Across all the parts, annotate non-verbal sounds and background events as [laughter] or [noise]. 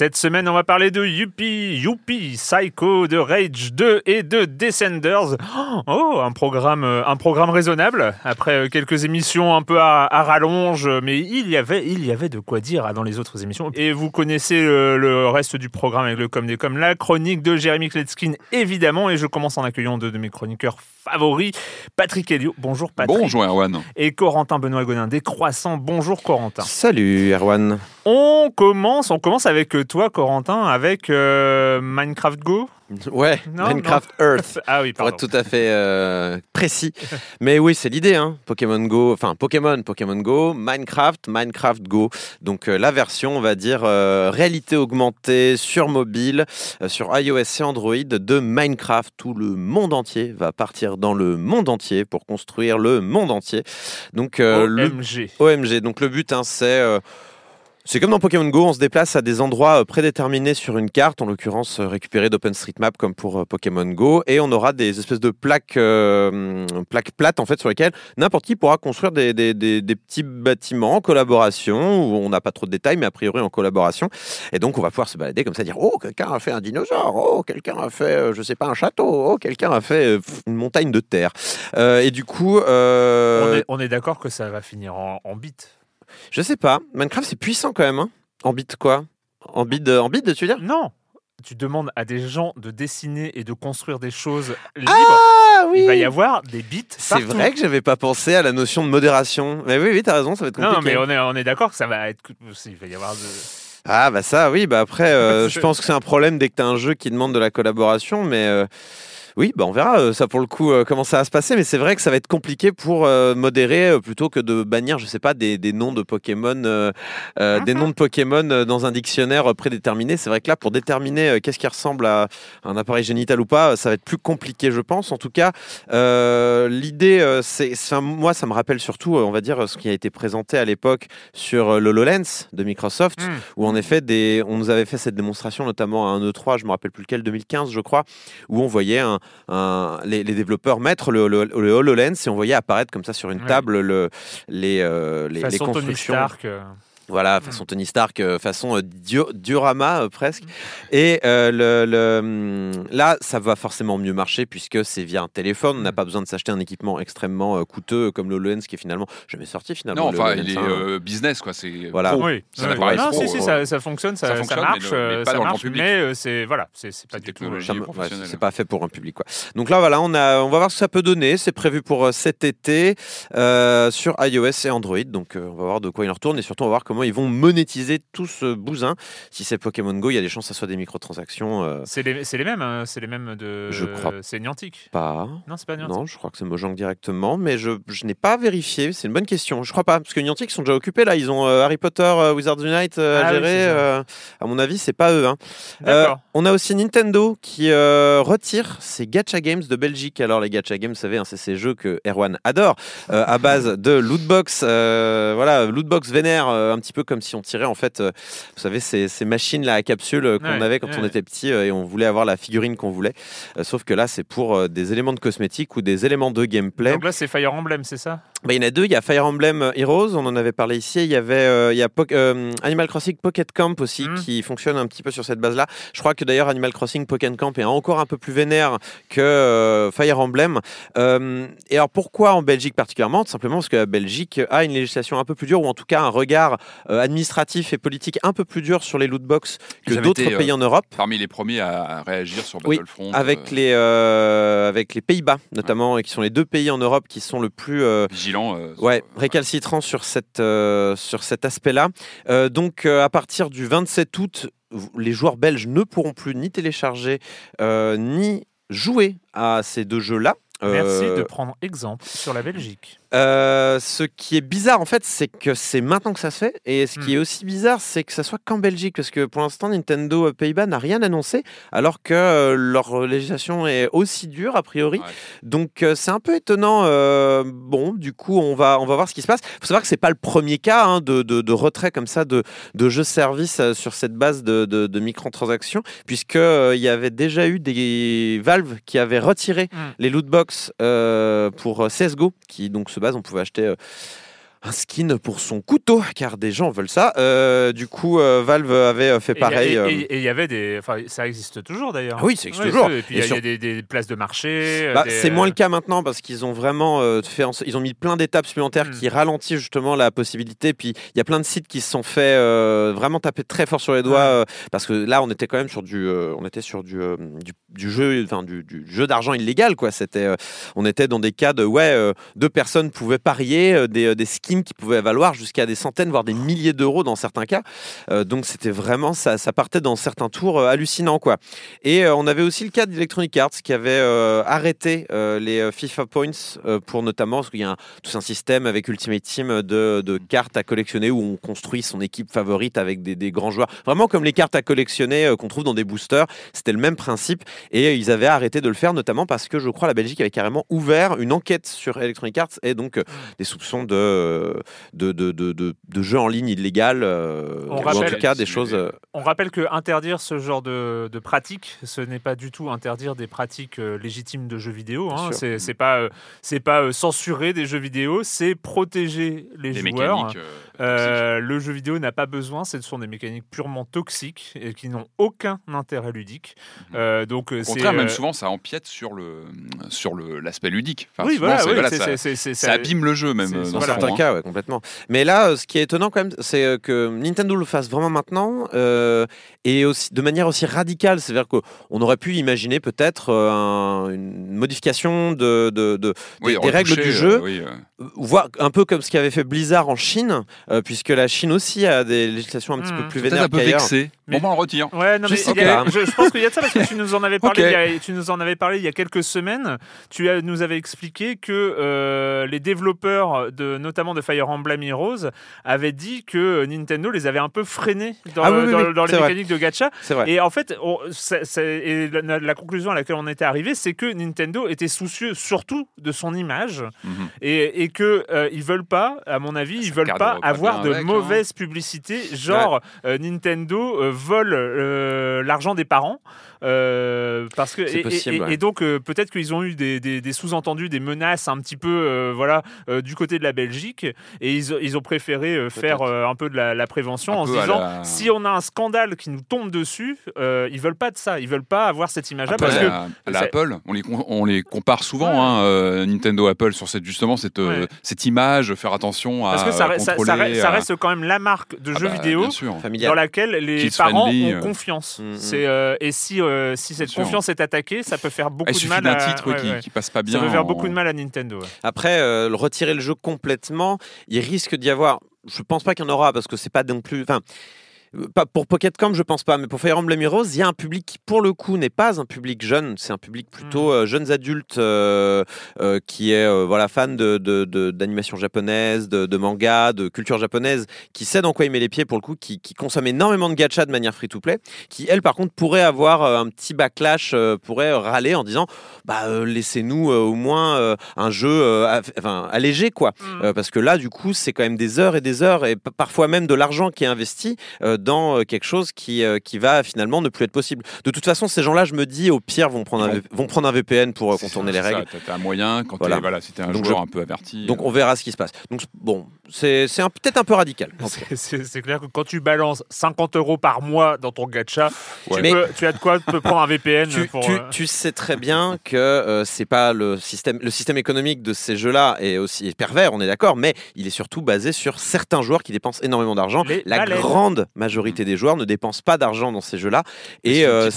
Cette semaine, on va parler de Yuppie, Youpi, Psycho, de Rage 2 et de Descenders. Oh, un programme, euh, un programme raisonnable. Après euh, quelques émissions un peu à, rallonge, mais il y avait, il y avait de quoi dire dans les autres émissions. Et vous connaissez le, reste du programme avec le com des com, la chronique de Jérémy Kletskin, évidemment. Et je commence en accueillant deux de mes chroniqueurs favoris, Patrick Helio. Bonjour Patrick. Bonjour Erwan. Et Corentin Benoît Gonin des Croissants. Bonjour Corentin. Salut Erwan. On commence, on commence avec toi, Corentin, avec euh, Minecraft Go. Ouais, Non, Minecraft non. Earth. [laughs] Ah oui, Pour pardon. être tout à fait euh, précis. [laughs] Mais oui, c'est l'idée, hein. Pokémon Go, enfin Pokémon, Pokémon Go, Minecraft, Minecraft Go. Donc euh, la version, on va dire, euh, réalité augmentée sur mobile, sur iOS et Android de Minecraft. Tout le monde entier va partir dans le monde entier pour construire le monde entier. Donc euh, le OMG. OMG. Donc le but, hein, c'est c'est comme dans Pokémon Go, on se déplace à des endroits euh, prédéterminés sur une carte, en l'occurrence euh, récupérés d'OpenStreetMap comme pour euh, Pokémon Go, et on aura des espèces de plaques, euh, plaques plates en fait sur lesquelles n'importe qui pourra construire des, petits bâtiments en collaboration, où on n'a pas trop de détails, mais a priori en collaboration. Et donc on va pouvoir se balader comme ça, dire oh quelqu'un a fait un dinosaure, oh quelqu'un a fait je sais pas un château, oh quelqu'un a fait une montagne de terre. Et du coup, On est, d'accord que ça va finir en, en bit. Je sais pas. Minecraft, c'est puissant quand même. Hein en bit quoi? En bit, de, en bit, tu veux dire? Non tu demandes à des gens de dessiner et de construire des choses libres, Ah oui il va y avoir des bits C'est vrai que j'avais pas pensé à la notion de modération. Mais oui, oui, t'as raison, ça va être compliqué. non, mais on est, on est d'accord que ça va être... Il va y avoir de... Ah bah ça, oui, bah après, euh, [laughs] je pense que c'est un problème dès que t'as un jeu qui demande de la collaboration, mais euh, oui, bah on verra euh, ça pour le coup euh, comment ça va se passer, mais c'est vrai que ça va être compliqué pour euh, modérer plutôt que de bannir, je sais pas, des, des noms de Pokémon, euh, des noms de Pokémon euh, dans un dictionnaire prédéterminé. C'est vrai que là, pour déterminer qu'est-ce qui ressemble à un appareil génital ou pas, ça va être plus compliqué, je pense. En tout cas, euh, l'idée, c'est, moi, ça me rappelle surtout, on va dire, ce qui a été présenté à l'époque sur l'HoloLens de Microsoft, Hmm. où en effet, des, on nous avait fait cette démonstration, notamment à un E3, je me rappelle plus lequel, 2015, je crois, où on voyait un, un- les, les développeurs mettre le, le- le HoloLens et on voyait apparaître comme ça sur une Ouais. table le, les, euh, les, les façon Tony constructions. Stark. Voilà, façon Tony Stark, euh, façon euh, dio- diorama euh, presque. Et euh, le, le, hum, là, ça va forcément mieux marcher puisque c'est via un téléphone. On n'a pas besoin de s'acheter un équipement extrêmement coûteux comme le HoloLens qui est finalement jamais sorti finalement. Non, enfin, il est euh, business, quoi. C'est Voilà. pro. Oui, Ça Ouais. n'apparaît non, trop, si, si, ça, ça fonctionne, ça, ça ça fonctionne, marche, mais le- mais pas ça dans le grand marche, public. mais euh, c'est voilà, c'est c'est pas du tout. ouais, c'est pas fait pour un public quoi. Donc là voilà, on a, on va voir ce que ça peut donner. C'est prévu pour cet été euh, sur iOS et Android. Donc euh, on va voir de quoi il en retourne et surtout on va voir comment ils vont monétiser tout ce bousin. Si c'est Pokémon Go, il y a des chances que ça soit des microtransactions. euh, C'est les, mêmes, hein, c'est les mêmes de. Je crois C'est Niantic. pas. Non, c'est pas Niantic. Non, je crois que c'est Mojang directement, mais je, je n'ai pas vérifié. C'est une bonne question. Je crois pas, parce que Niantic sont déjà occupés là. Ils ont euh, Harry Potter, euh, Wizards Unite euh, Ah à gérer. euh, à mon avis, c'est pas eux. hein. On a aussi Nintendo qui retire ses Gacha Games de Belgique. Alors les Gacha Games, vous savez, hein, c'est ces jeux que Erwan adore, à base de lootbox. voilà, lootbox vénère, un petit peu comme si on tirait en fait, euh, vous savez, ces, ces machines là à capsule euh, qu'on Ouais, avait quand on était petit euh, et on voulait avoir la figurine qu'on voulait. Sauf que là, c'est pour des éléments de cosmétiques ou des éléments de gameplay. Donc là, c'est Fire Emblem, c'est ça? Bah, il y en a deux. Il y a Fire Emblem Heroes, on en avait parlé ici. Il y avait euh, il y a Po- euh, Animal Crossing Pocket Camp aussi Mhm. qui fonctionne un petit peu sur cette base-là. Je crois que d'ailleurs Animal Crossing Pocket Camp est encore un peu plus vénère que euh, Fire Emblem. Et alors pourquoi en Belgique particulièrement? Tout simplement parce que la Belgique a une législation un peu plus dure ou en tout cas un regard administratif et politique un peu plus dur sur les loot box que d'autres été, euh, pays en Europe. Parmi les premiers à à réagir sur Oui, Battlefront. Avec euh, les, euh, avec les Pays-Bas notamment, et qui sont les deux pays en Europe qui sont le plus euh, vigilants. euh, sur- Ouais, récalcitrant sur, cette, euh, sur cet aspect-là. Euh, donc, euh, à partir du 27 août, les joueurs belges ne pourront plus ni télécharger euh, ni jouer à ces deux jeux-là. Merci Euh, de prendre exemple sur la Belgique. Euh, ce qui est bizarre en fait, c'est que c'est maintenant que ça se fait. Et ce qui Hmm. est aussi bizarre, c'est que ça soit qu'en Belgique, parce que pour l'instant, Nintendo euh, Pays-Bas n'a rien annoncé, alors que euh, leur législation est aussi dure a priori. Ouais. Donc euh, c'est un peu étonnant. bon, du coup, on va on va voir ce qui se passe. Faut savoir que c'est pas le premier cas hein, de, de, de retrait comme ça de, de jeux service sur cette base de, de, de microtransactions, puisque il y avait déjà eu des Valve qui avaient retiré Hmm. les lootbox euh, pour CS:GO, qui donc se base, on pouvait acheter. Un skin pour son couteau, car des gens veulent ça. Euh, du coup, euh, Valve avait euh, fait pareil. Et il y avait des. Enfin, ça existe toujours d'ailleurs. Ah oui, ça existe Ouais, toujours. Et puis il y a, sur- il y a des, des places de marché. Bah, des- c'est moins le cas maintenant parce qu'ils ont vraiment euh, fait, en- ils ont mis plein d'étapes supplémentaires Mm. qui ralentissent justement la possibilité. Puis il y a plein de sites qui se sont fait vraiment taper très fort sur les doigts parce que là on était quand même sur du, on était sur du, du, du jeu, enfin du, du jeu d'argent illégal quoi. C'était, on était dans des cas de ouais, deux personnes pouvaient parier des, des skins qui pouvaient valoir jusqu'à des centaines voire des milliers d'euros dans certains cas. Euh, donc c'était vraiment ça, ça partait dans certains tours euh, hallucinants quoi. Et euh, on avait aussi le cas d'Electronic Arts qui avait arrêté les FIFA Points pour notamment, parce qu'il y a un- tout un système avec Ultimate Team de, de cartes à collectionner où on construit son équipe favorite avec des, des grands joueurs. Vraiment comme les cartes à collectionner qu'on trouve dans des boosters, c'était le même principe. Et ils avaient arrêté de le faire notamment parce que je crois la Belgique avait carrément ouvert une enquête sur Electronic Arts et donc euh, des soupçons de, de, de, de, de- de jeux en ligne illégal, euh, On ou en rappelle- tout cas des choses... euh, On rappelle que interdire ce genre de, de pratiques, ce n'est pas du tout interdire des pratiques euh, légitimes de jeux vidéo. Hein. sûr. C'est c'est pas, c'est pas censurer des jeux vidéo, c'est protéger les joueurs. Euh, le jeu vidéo n'a pas besoin, ce sont des mécaniques purement toxiques et qui n'ont aucun intérêt ludique. Mhm. Euh, donc Au c'est contraire, même euh, souvent, ça empiète sur le sur le l'aspect ludique. Enfin, oui, souvent, voilà, oui, ça, abîme le jeu même dans voilà. certains hein. cas, ouais, complètement. Mais là, euh, ce qui est étonnant quand même, c'est que Nintendo le fasse vraiment maintenant euh, et aussi de manière aussi radicale. C'est-à-dire qu'on aurait pu imaginer peut-être un- une modification de, de- de- Oui, des, des règles du euh, jeu, oui, euh, voire un peu comme ce qu'avait fait Blizzard en Chine, euh, puisque la Chine aussi a des législations un petit Hmm. peu plus Peut-être vénères un peu qu'ailleurs. Bon, bah, on retire. Ouais, non, Je mais sais il y a- pas. je, je pense qu'il y a de ça parce que tu nous en avais parlé. [laughs] Il y a- tu nous en avais parlé il y a quelques semaines. Tu as- nous avais expliqué que euh, les développeurs de notamment de Fire Emblem Heroes avaient dit que Nintendo les avait un peu freinés dans, Ah oui, oui, dans- oui, dans les vrai. mécaniques de gacha. C'est vrai. Et en fait, on- c'est- c'est- et la, la conclusion à laquelle on était arrivé, c'est que Nintendo était soucieux surtout de son image Mhm. et, et que euh, ils veulent pas, à mon avis, ils Ça veulent pas avoir de avec, hein. mauvaise publicité, genre euh, Nintendo euh, vole euh, l'argent des parents. Euh, parce que et, possible, et- ouais. et donc euh, peut-être qu'ils ont eu des, des- des sous-entendus, des menaces un petit peu euh, voilà euh, du côté de la Belgique et ils, ils ont préféré euh, faire euh, un peu de la, la prévention Un en se disant la- si on a un scandale qui nous tombe dessus, euh, ils veulent pas de ça, ils veulent pas avoir cette image-là parce à que à la Apple, on les, on les compare souvent, Ouais. hein, euh, Nintendo, Apple, sur cette, justement cette, euh, Ouais. cette image, faire attention à parce que ça, ça- reste quand même la marque de Ah jeux bah, vidéo dans laquelle les Kids parents friendly, ont euh. confiance. Mm, mm. C'est euh, et si euh, si cette confiance est attaquée, ça peut faire Ah, beaucoup il de mal. d'un à- titre ouais, qui, ouais. qui passe pas bien. Ça peut faire beaucoup de mal à Nintendo. ouais. Après, euh, retirer le jeu complètement, il risque d'y avoir je pense pas qu'il y en aura parce que c'est pas non plus. Enfin, pas pour Pocket Camp, je pense pas, mais pour Fire Emblem Heroes, il y a un public qui, pour le coup, n'est pas un public jeune, c'est un public plutôt euh, jeunes adultes euh, euh, qui est euh, voilà fan de d'animation japonaise, de, de manga, de culture japonaise, qui sait dans quoi il met les pieds pour le coup, qui, qui consomme énormément de gachas de manière free-to-play, qui elle par contre pourrait avoir euh, un petit backlash, euh, pourrait râler en disant bah euh, laissez-nous euh, au moins euh, un jeu euh, enfin allégé quoi, Euh, parce que là du coup c'est quand même des heures et des heures et parfois même de l'argent qui est investi euh, dans euh, quelque chose qui, euh, qui va finalement ne plus être possible. De toute façon, ces gens-là, je me dis, au pire, vont prendre un, vont prendre un VPN pour euh, contourner ça, les règles. T'as t'as un moyen quand Voilà. voilà, si t'es un Donc joueur je- un peu averti. Donc on verra ce qui se passe. Donc bon, c'est peut-être un peu radical. C'est- clair que quand tu balances 50 euros par mois dans ton gacha, Ouais. tu, Mais- peux- tu as de quoi te prendre un VPN Tu, pour. tu- euh, tu sais très bien que euh, c'est pas le système, le système économique de ces jeux-là est aussi pervers, on est d'accord, mais il est surtout basé sur certains joueurs qui dépensent énormément d'argent. La baleines. grande majorité des joueurs ne dépensent pas d'argent dans ces jeux-là. Et euh,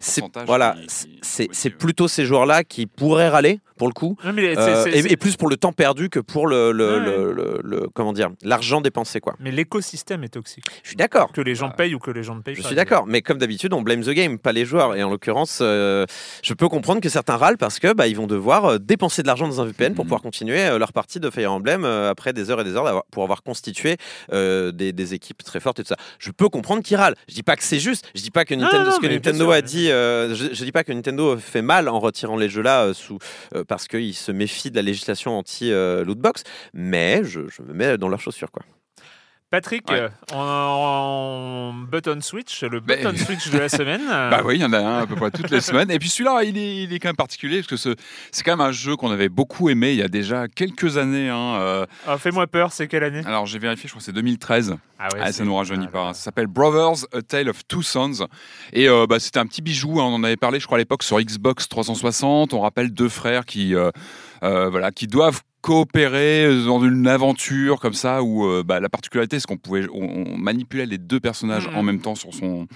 c'est voilà, c'est plutôt ces joueurs-là qui pourraient râler pour le coup. Non, mais c'est- Euh, c'est- et, c'est- et plus pour le temps perdu que pour le, le, Ouais. le- comment dire l'argent dépensé quoi. mais l'écosystème est toxique. Je suis d'accord. Que les gens payent ou que les gens ne payent Je pas. suis d'accord, mais comme d'habitude, on blame the game, pas les joueurs. Et en l'occurrence, euh, je peux comprendre que certains râlent parce que bah, ils vont devoir euh, dépenser de l'argent dans un VPN pour Mhm. pouvoir continuer euh, leur partie de Fire Emblem euh, après des heures et des heures pour avoir constitué euh, des, des équipes très fortes et tout ça. Je peux comprendre qu'ils râlent. Je dis pas que c'est juste. Je dis pas que Nintendo, non, ce que mais bien Nintendo sûr, a dit. euh, je, je dis pas que Nintendo fait mal en retirant les jeux là euh, sous euh, parce qu'il se méfie de la législation anti euh, mais je, je me mets dans leurs chaussures quoi. Patrick, Ouais. euh, en, button switch, le Mais- button [laughs] switch de la semaine. euh, Bah oui, il y en a un à peu près toutes les semaines. Et puis celui-là, il est, il est quand même particulier parce que ce- c'est quand même un jeu qu'on avait beaucoup aimé il y a déjà quelques années. hein, euh. ah, Fais-moi peur, c'est quelle année? Alors j'ai vérifié, je crois que c'est 2013. Ah ouais, Ah, ça nous rajeunit ah, pas. là, Ça s'appelle Brothers, A Tale of Two Sons. Et euh, bah, c'était un petit bijou. hein. On en avait parlé, je crois, à l'époque sur Xbox 360. On rappelle deux frères qui, euh, euh, voilà, qui doivent coopérer dans une aventure comme ça où euh, bah, la particularité c'est qu'on pouvait on, on manipulait les deux personnages en même temps sur son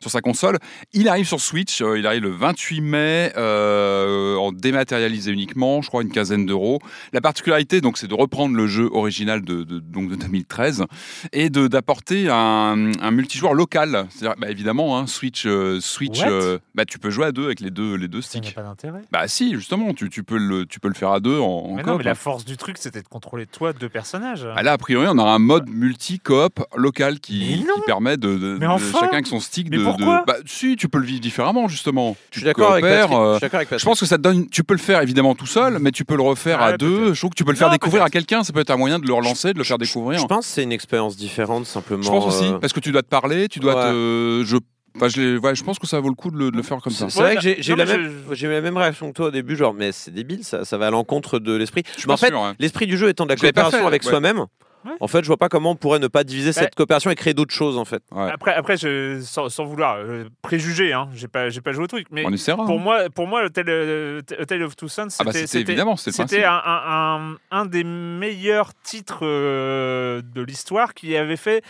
sur sa console il arrive sur Switch euh, il arrive le 28 mai euh, en dématérialisé uniquement je crois une quinzaine d'euros la particularité donc c'est de reprendre le jeu original de, de- donc de 2013 et de d'apporter un, un multijoueur local. C'est-à-dire, bah, évidemment, hein, Switch, euh, Switch, euh, bah, tu peux jouer à deux avec les deux, les deux Ça n'a sticks. pas d'intérêt. Bah si, justement, tu, tu peux le, tu peux le faire à deux en, en Mais coop. non, mais la force du truc, c'était de contrôler toi deux personnages. Ah, là, a priori, on aura un mode multi-coop local qui, permet de, de- Mais de enfin chacun avec son stick Mais de, de- pourquoi Bah si, tu peux le vivre différemment justement. Je Tu suis d'accord avec coopères, Patrick. euh, Je suis d'accord avec je Patrick. pense que ça te donne. Tu peux le faire évidemment tout seul, mais tu peux le refaire à deux. Je trouve que tu peux le faire Non, découvrir à quelqu'un. Ça peut être un moyen de le relancer, de le faire découvrir. Je pense que c'est une expérience différente simplement. Je pense aussi, euh, parce que tu dois te parler, tu dois Ouais. te. Je, enfin, je, ouais, je pense que ça vaut le coup de le, de le faire comme ça. C'est vrai que j'ai eu la même, j'ai eu la même réaction que toi au début, genre mais c'est débile, ça, ça va à l'encontre de l'esprit. Je Mais en fait, sûr, hein. l'esprit du jeu étant de la Je l'ai pas coopération fait, avec ouais. soi-même. Ouais. En fait, je vois pas comment on pourrait ne pas diviser Ouais. cette coopération et créer d'autres choses en fait. Ouais. Après, après je, sans, sans vouloir euh, préjuger, hein, j'ai pas, j'ai pas joué au truc, mais On essaiera. pour hein. moi, pour moi, le Tale, euh, of Two Sons, Ah bah, c'était, c'était évidemment, c'était le c'était principe. un, un, un, un des meilleurs titres euh, de l'histoire qui avait fait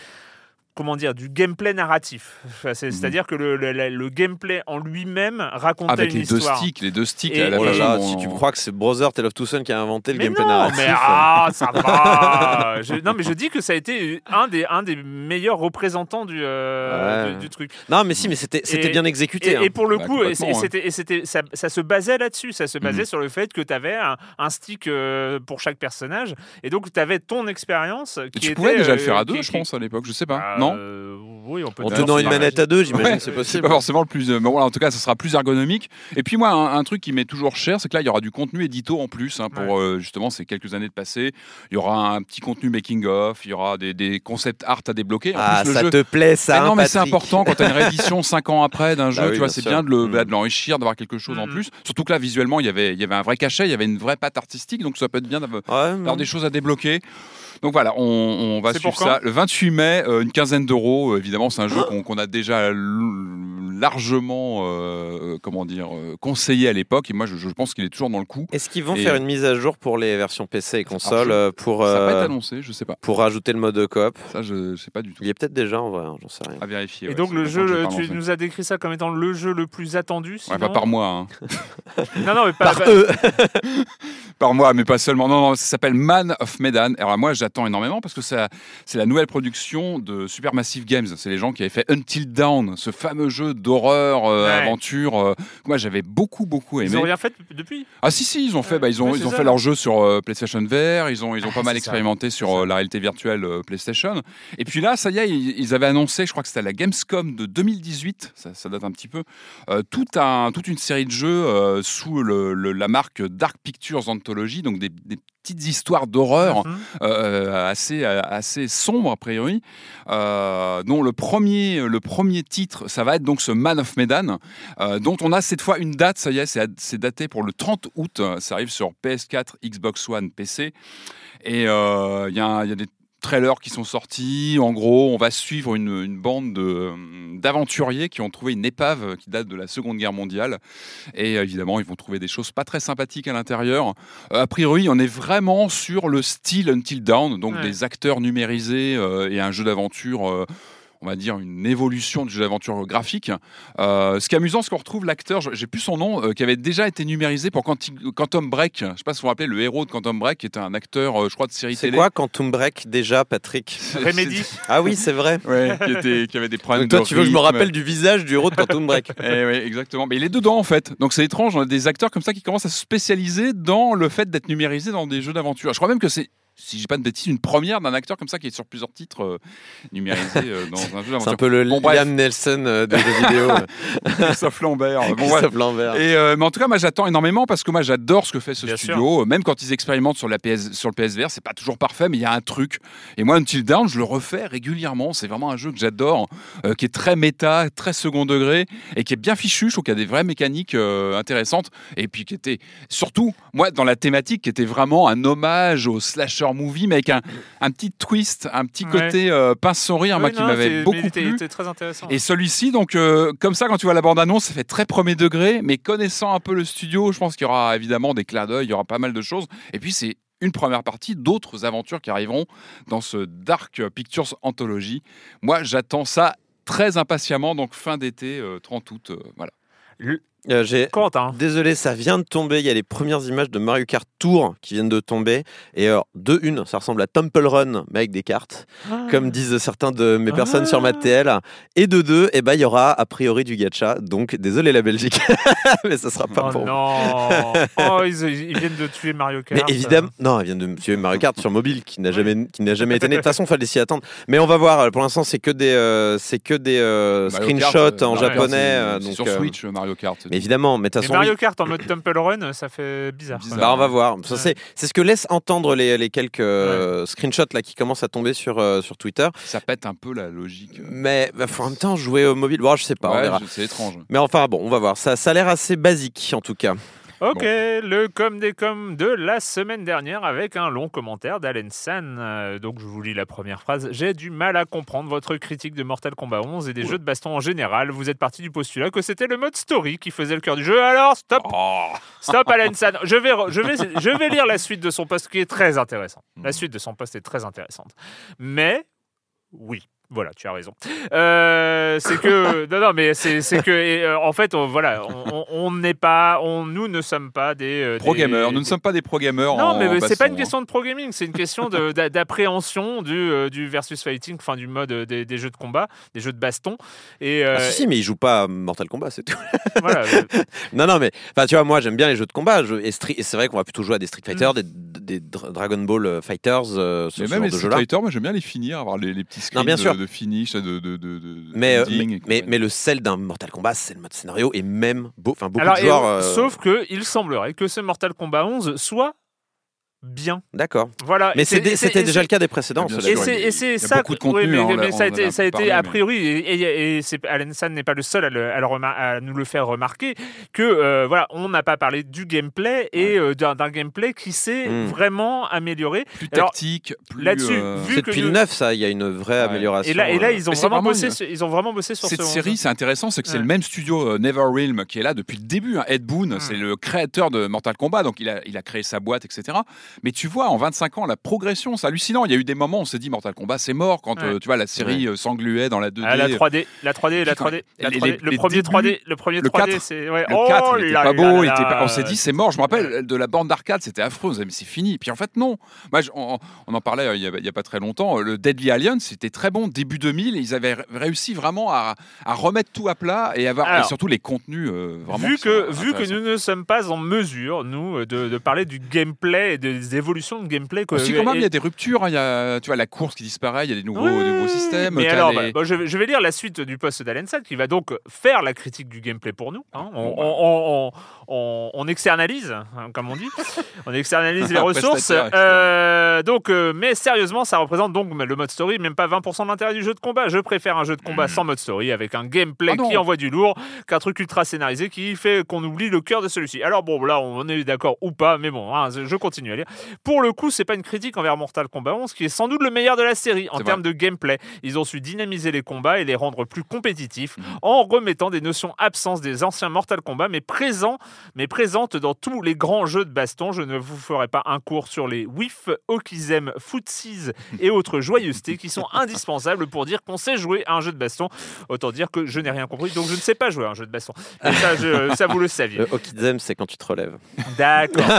comment dire du gameplay narratif. Mhm. à dire que le, le, le- le gameplay en lui-même racontait Avec une les deux sticks, les deux sticks. Et- à la Oh là là, si tu crois que c'est Brother Tale of Two Sons qui a inventé le Mais gameplay non, narratif. mais ah, ça va. [laughs] Je- non, mais je dis que ça a été un des, un des meilleurs représentants du, euh, Ouais. du, du truc. Non, mais si, mais c'était bien exécuté. Et, hein. et pour le Bah, coup, et, c'est- et c'était, et c'était, ça, ça se basait là-dessus. Ça se basait Mhm. sur le fait que tu avais un, un stick euh, pour chaque personnage. Et donc, tu avais ton expérience. Qui tu était, pouvais déjà le euh, faire à qui- deux, je qui- pense, à l'époque. Je sais pas. Non euh, Oui, on peut En tenant une manette à deux, j'imagine, Ouais, c'est C'est possible. pas forcément le plus. euh, mais voilà, en tout cas, ça sera plus ergonomique. Et puis moi, un, un truc qui m'est toujours cher, c'est que là, il y aura du contenu édito en plus hein, pour euh, justement ces quelques années de passé. Il y aura un petit contenu making of, il y aura des, des concept art à débloquer. En Ah, plus, le ça jeu- te plaît ça Mais non, hein, mais c'est important quand tu as une réédition [laughs] 5 ans après d'un jeu, Bah oui, tu vois, c'est bien de le- Mm. bah, de l'enrichir, d'avoir quelque chose en Mm. plus. Surtout que là, visuellement, il y avait, il y avait un vrai cachet, il y avait une vraie patte artistique, donc ça peut être bien d'avoir Ouais, d'avoir non. des choses à débloquer. Donc voilà, on, on va suivre ça. Le 28 mai, euh, une quinzaine d'euros. Euh, évidemment, c'est un jeu qu'on a déjà largement, euh, comment dire, conseillé à l'époque. Et moi, je, je pense qu'il est toujours dans le coup. Est-ce qu'ils vont Et- faire une mise à jour pour les versions PC et console je- euh, pour, Ça va pas euh, été annoncé, je sais pas. pour rajouter le mode coop Ça, je, je sais pas du tout. Il y est peut-être déjà en vrai, hein, j'en sais rien. À vérifier. Et ouais, donc, le jeu, tu nous as décrit ça comme étant le jeu le plus attendu. Ouais, sinon pas par moi. hein. [laughs] Non, non, mais pas, Par pas- eux [laughs] [laughs] par moi, mais pas seulement. Non, non, ça s'appelle Man of Medan. Alors moi, j'attends énormément parce que ça- c'est la nouvelle production de Supermassive Games. C'est les gens qui avaient fait Until Dawn, ce fameux jeu d'horreur, euh, Ouais. aventure. euh, que moi, j'avais beaucoup, beaucoup aimé. Ils ont rien fait depuis? Ah si si ils ont fait bah, ils ont ouais, ils c'est ont ça. fait leur jeu sur euh, PlayStation VR ils ont ils ont Ah, pas mal c'est ça. expérimenté sur euh, la réalité virtuelle euh, PlayStation et puis là ça y est ils, ils avaient annoncé je crois que c'était à la Gamescom de 2018 ça, ça date un petit peu euh, tout un toute une série de jeux euh, sous le- le- la marque Dark Pictures Anthology donc des, des petites histoires d'horreur Mhm. euh, assez, assez sombre a priori, euh, dont le premier, le premier titre, ça va être donc ce Man of Medan, euh, dont on a cette fois une date, ça y est, c'est daté pour le 30 août, ça arrive sur PS4, Xbox One, PC, et y, il y a des trailers qui sont sortis. En gros, on va suivre une, une bande de, d'aventuriers qui ont trouvé une épave qui date de la Seconde Guerre mondiale. Et euh, évidemment, ils vont trouver des choses pas très sympathiques à l'intérieur. Euh, a priori, on est vraiment sur le style Until Dawn, donc Ouais. des acteurs numérisés euh, et un jeu d'aventure. euh, on va dire une évolution du jeu d'aventure graphique. Euh, ce qui est amusant, c'est qu'on retrouve l'acteur, je- j'ai plus son nom, euh, qui avait déjà été numérisé pour Quantum Break. Je sais pas si vous vous rappelez, le héros de Quantum Break, qui était un acteur, euh, je crois, de série C'est télé. quoi Quantum Break déjà, Patrick Remedy. Ah oui, c'est vrai. [laughs] Ouais, qui, était- qui avait des problèmes Donc toi, de tu veux que je me rappelle du visage du héros de Quantum Break [laughs] Eh oui, exactement. Mais il est dedans en fait. Donc c'est étrange, on a des acteurs comme ça qui commencent à se spécialiser dans le fait d'être numérisés dans des jeux d'aventure. Je crois même que c'est, si j'ai pas de bêtises, une première d'un acteur comme ça qui est sur plusieurs titres euh, numérisés euh, dans un jeu C'est un peu le Bon. Liam Nelson euh, des jeux vidéo. [laughs] Christophe Lambert. Bon. Christophe Lambert. Et euh, mais en tout cas, moi j'attends énormément parce que moi j'adore ce que fait ce Bien studio. Même quand ils expérimentent sur, la PS, sur le PSVR, c'est pas toujours parfait, mais il y a un truc. Et moi, Until Dawn, je le refais régulièrement. C'est vraiment un jeu que j'adore, euh, qui est très méta, très second degré et qui est bien fichu. Je trouve qu'il y a des vraies mécaniques euh, intéressantes. Et puis qui était surtout, moi, dans la thématique, qui était vraiment un hommage au slasher movie, mais avec un, un petit twist, un petit Ouais. côté euh, pince sans rire, moi, Oui, qui non, m'avait beaucoup plu. très intéressant. Et celui-ci, donc, euh, comme ça, quand tu vois la bande-annonce, ça fait très premier degré, mais connaissant un peu le studio, je pense qu'il y aura évidemment des clins d'œil, il y aura pas mal de choses. Et puis, c'est une première partie d'autres aventures qui arriveront dans ce Dark Pictures Anthology. Moi, j'attends ça très impatiemment, donc fin d'été, euh, 30 août, euh, voilà. Euh, J'ai. Désolé, ça vient de tomber. Il y a les premières images de Mario Kart Tour qui viennent de tomber. Et alors, de une, ça ressemble à Temple Run, mais avec des cartes, comme disent certains de mes personnes sur ma TL. Et de deux, eh ben, il y aura a priori du gacha. Donc, désolé la Belgique, [laughs] mais ça sera pas Oh pour vous. non [laughs] Oh, ils, ils viennent de tuer Mario Kart. Mais évidemment, non, elle vient de tuer Mario Kart sur mobile qui n'a jamais, qui n'a jamais été né. De toute [laughs] façon, fallait s'y attendre. Mais on va voir. Pour l'instant, c'est que des, euh, c'est que des euh, Kart, screenshots euh, en japonais. c'est- euh, c'est donc, sur euh, Switch, euh, Mario Kart. Mais évidemment, mais de toute Mais Mario. Kart en mode Temple Run, ça fait bizarre. Bah, on va voir. Ouais. c'est, ce que laissent entendre les, les quelques euh, screenshots là, qui commencent à tomber sur, euh, sur Twitter. Ça pète un peu la logique. euh. Mais bah, faut en même temps jouer au mobile. Bon, je sais pas, Ouais, c'est étrange. Mais enfin, bon, on va voir. Ça, ça a l'air assez basique en tout cas. Ok, le com des com de la semaine dernière avec un long commentaire d'Alen San. Euh, donc je vous lis la première phrase. J'ai du mal à comprendre votre critique de Mortal Kombat 11 et des jeux de baston en général. Vous êtes parti du postulat que c'était le mode story qui faisait le cœur du jeu. Alors stop, Oh. stop Alan San. Je vais, je vais, [laughs] je vais lire la suite de son post qui est très intéressant. La Mhm. suite de son post est très intéressante. Mais oui. Voilà, tu as raison. Euh, c'est que [laughs] non, non, mais c'est c'est que et, euh, en fait, on, voilà, on- n'est pas, on, nous ne sommes pas des euh, Pro des- nous ne sommes pas des pro gamers. non, en mais c'est pas une baston, hein. question de pro gaming, c'est une question d'appréhension du, euh, du versus fighting, enfin du mode des, des jeux de combat, des jeux de baston. Et Ah, si, si, mais ils jouent pas à Mortal Kombat, c'est tout. [laughs] voilà, [laughs] non, non, mais enfin, tu vois, moi, j'aime bien les jeux de combat. Je- et, Street- et c'est vrai qu'on va plutôt jouer à des Street Fighter, Mm. des, des Dra- Dragon Ball euh, Fighters, euh, ce, Mais ce même genre les de. Fighter, moi j'aime bien les finir, avoir les, les petits screens bien de, sûr. de finish, de, de, de, de Mais, euh, mais, mais, mais le sel d'un Mortal Kombat, c'est le mode scénario et même beau, enfin, beaucoup Alors, de et- joueurs. euh, sauf que il semblerait que ce Mortal Kombat 11 soit bien. D'accord. Voilà. Mais c'était déjà le cas des précédents. Et c'est, ça. beaucoup de contenu, oui, mais, hein, ça a été, a ça a été parlé, a mais- priori, et, et- Alan San n'est pas le seul à, le- à le remar- à nous le faire remarquer, que euh, voilà, on n'a pas parlé du gameplay et euh, d'un, gameplay qui s'est Mm. vraiment amélioré. plus alors, tactique, plus. là-dessus, euh, vu C'est que depuis le 9, ça, il y a une vraie Ouais. amélioration. Et là, et là, ils ont vraiment vraiment bossé, une- sur- ils ont vraiment bossé sur Cette ce série, c'est intéressant, c'est que c'est le même studio euh, NeverRealm qui est là depuis le début. hein. Ed Boon, Mm. c'est le créateur de Mortal Kombat, donc il a créé sa boîte, etc. Mais tu vois, en 25 ans, la progression, c'est hallucinant. Il y a eu des moments où on s'est dit Mortal Kombat, c'est mort quand Ouais. euh, tu vois la série euh, s'engluait dans la 2D. Ah, la 3D, la 3D, la Puis quand- 3D, la les- 3D, les- le premier débuts, 3D, le premier le 3D, 4, c'est ouais. Le oh 4, il était là pas là beau, il était pas- là. on s'est dit c'est mort. Je me rappelle de la bande d'arcade, c'était affreux. On s'est dit, mais c'est fini. Puis en fait, non. Moi, on, on en parlait euh, il y, a, pas très longtemps. Le Deadly Alliance, c'était très bon début 2000. et ils avaient ré- réussi vraiment à, à remettre tout à plat et avoir et surtout les contenus euh, vraiment. Vu que, vu que nous ne sommes pas en mesure, nous, de, de parler du gameplay et des évolutions de gameplay. que- Aussi, quand même, il y a des ruptures. hein. Il y a, tu vois, la course qui disparaît. Il y a des nouveaux, Oui, des nouveaux systèmes. Mais alors, les- bah, bah, je, vais, je vais lire la suite du post d'Alensat qui va donc faire la critique du gameplay pour nous. hein. On, Bon, on- on- on- on externalise, hein, comme on dit. [laughs] on externalise les ressources. Euh, donc, euh, mais sérieusement, ça représente donc le mode story, même pas 20% de l'intérêt du jeu de combat. Je préfère un jeu de combat sans mode story, avec un gameplay. Ah qui envoie du lourd, qu'un truc ultra scénarisé qui fait qu'on oublie le cœur de celui-ci. Alors bon, là, on est d'accord ou pas, mais bon, hein, je continue à lire. Pour le coup, c'est pas une critique envers Mortal Kombat 11, qui est sans doute le meilleur de la série en termes de gameplay. Ils ont su dynamiser les combats et les rendre plus compétitifs Mhm. en remettant des notions absentes des anciens Mortal Kombat, mais présents, mais présentes dans tous les grands jeux de baston. Je ne vous ferai pas un cours sur les whiff, okizem, footsies et autres joyeusetés qui sont indispensables pour dire qu'on sait jouer à un jeu de baston. Autant dire que je n'ai rien compris, donc je ne sais pas jouer à un jeu de baston. Mais ça, je- [laughs] ça vous le saviez. Le Okizem, c'est quand tu te relèves. D'accord. [laughs]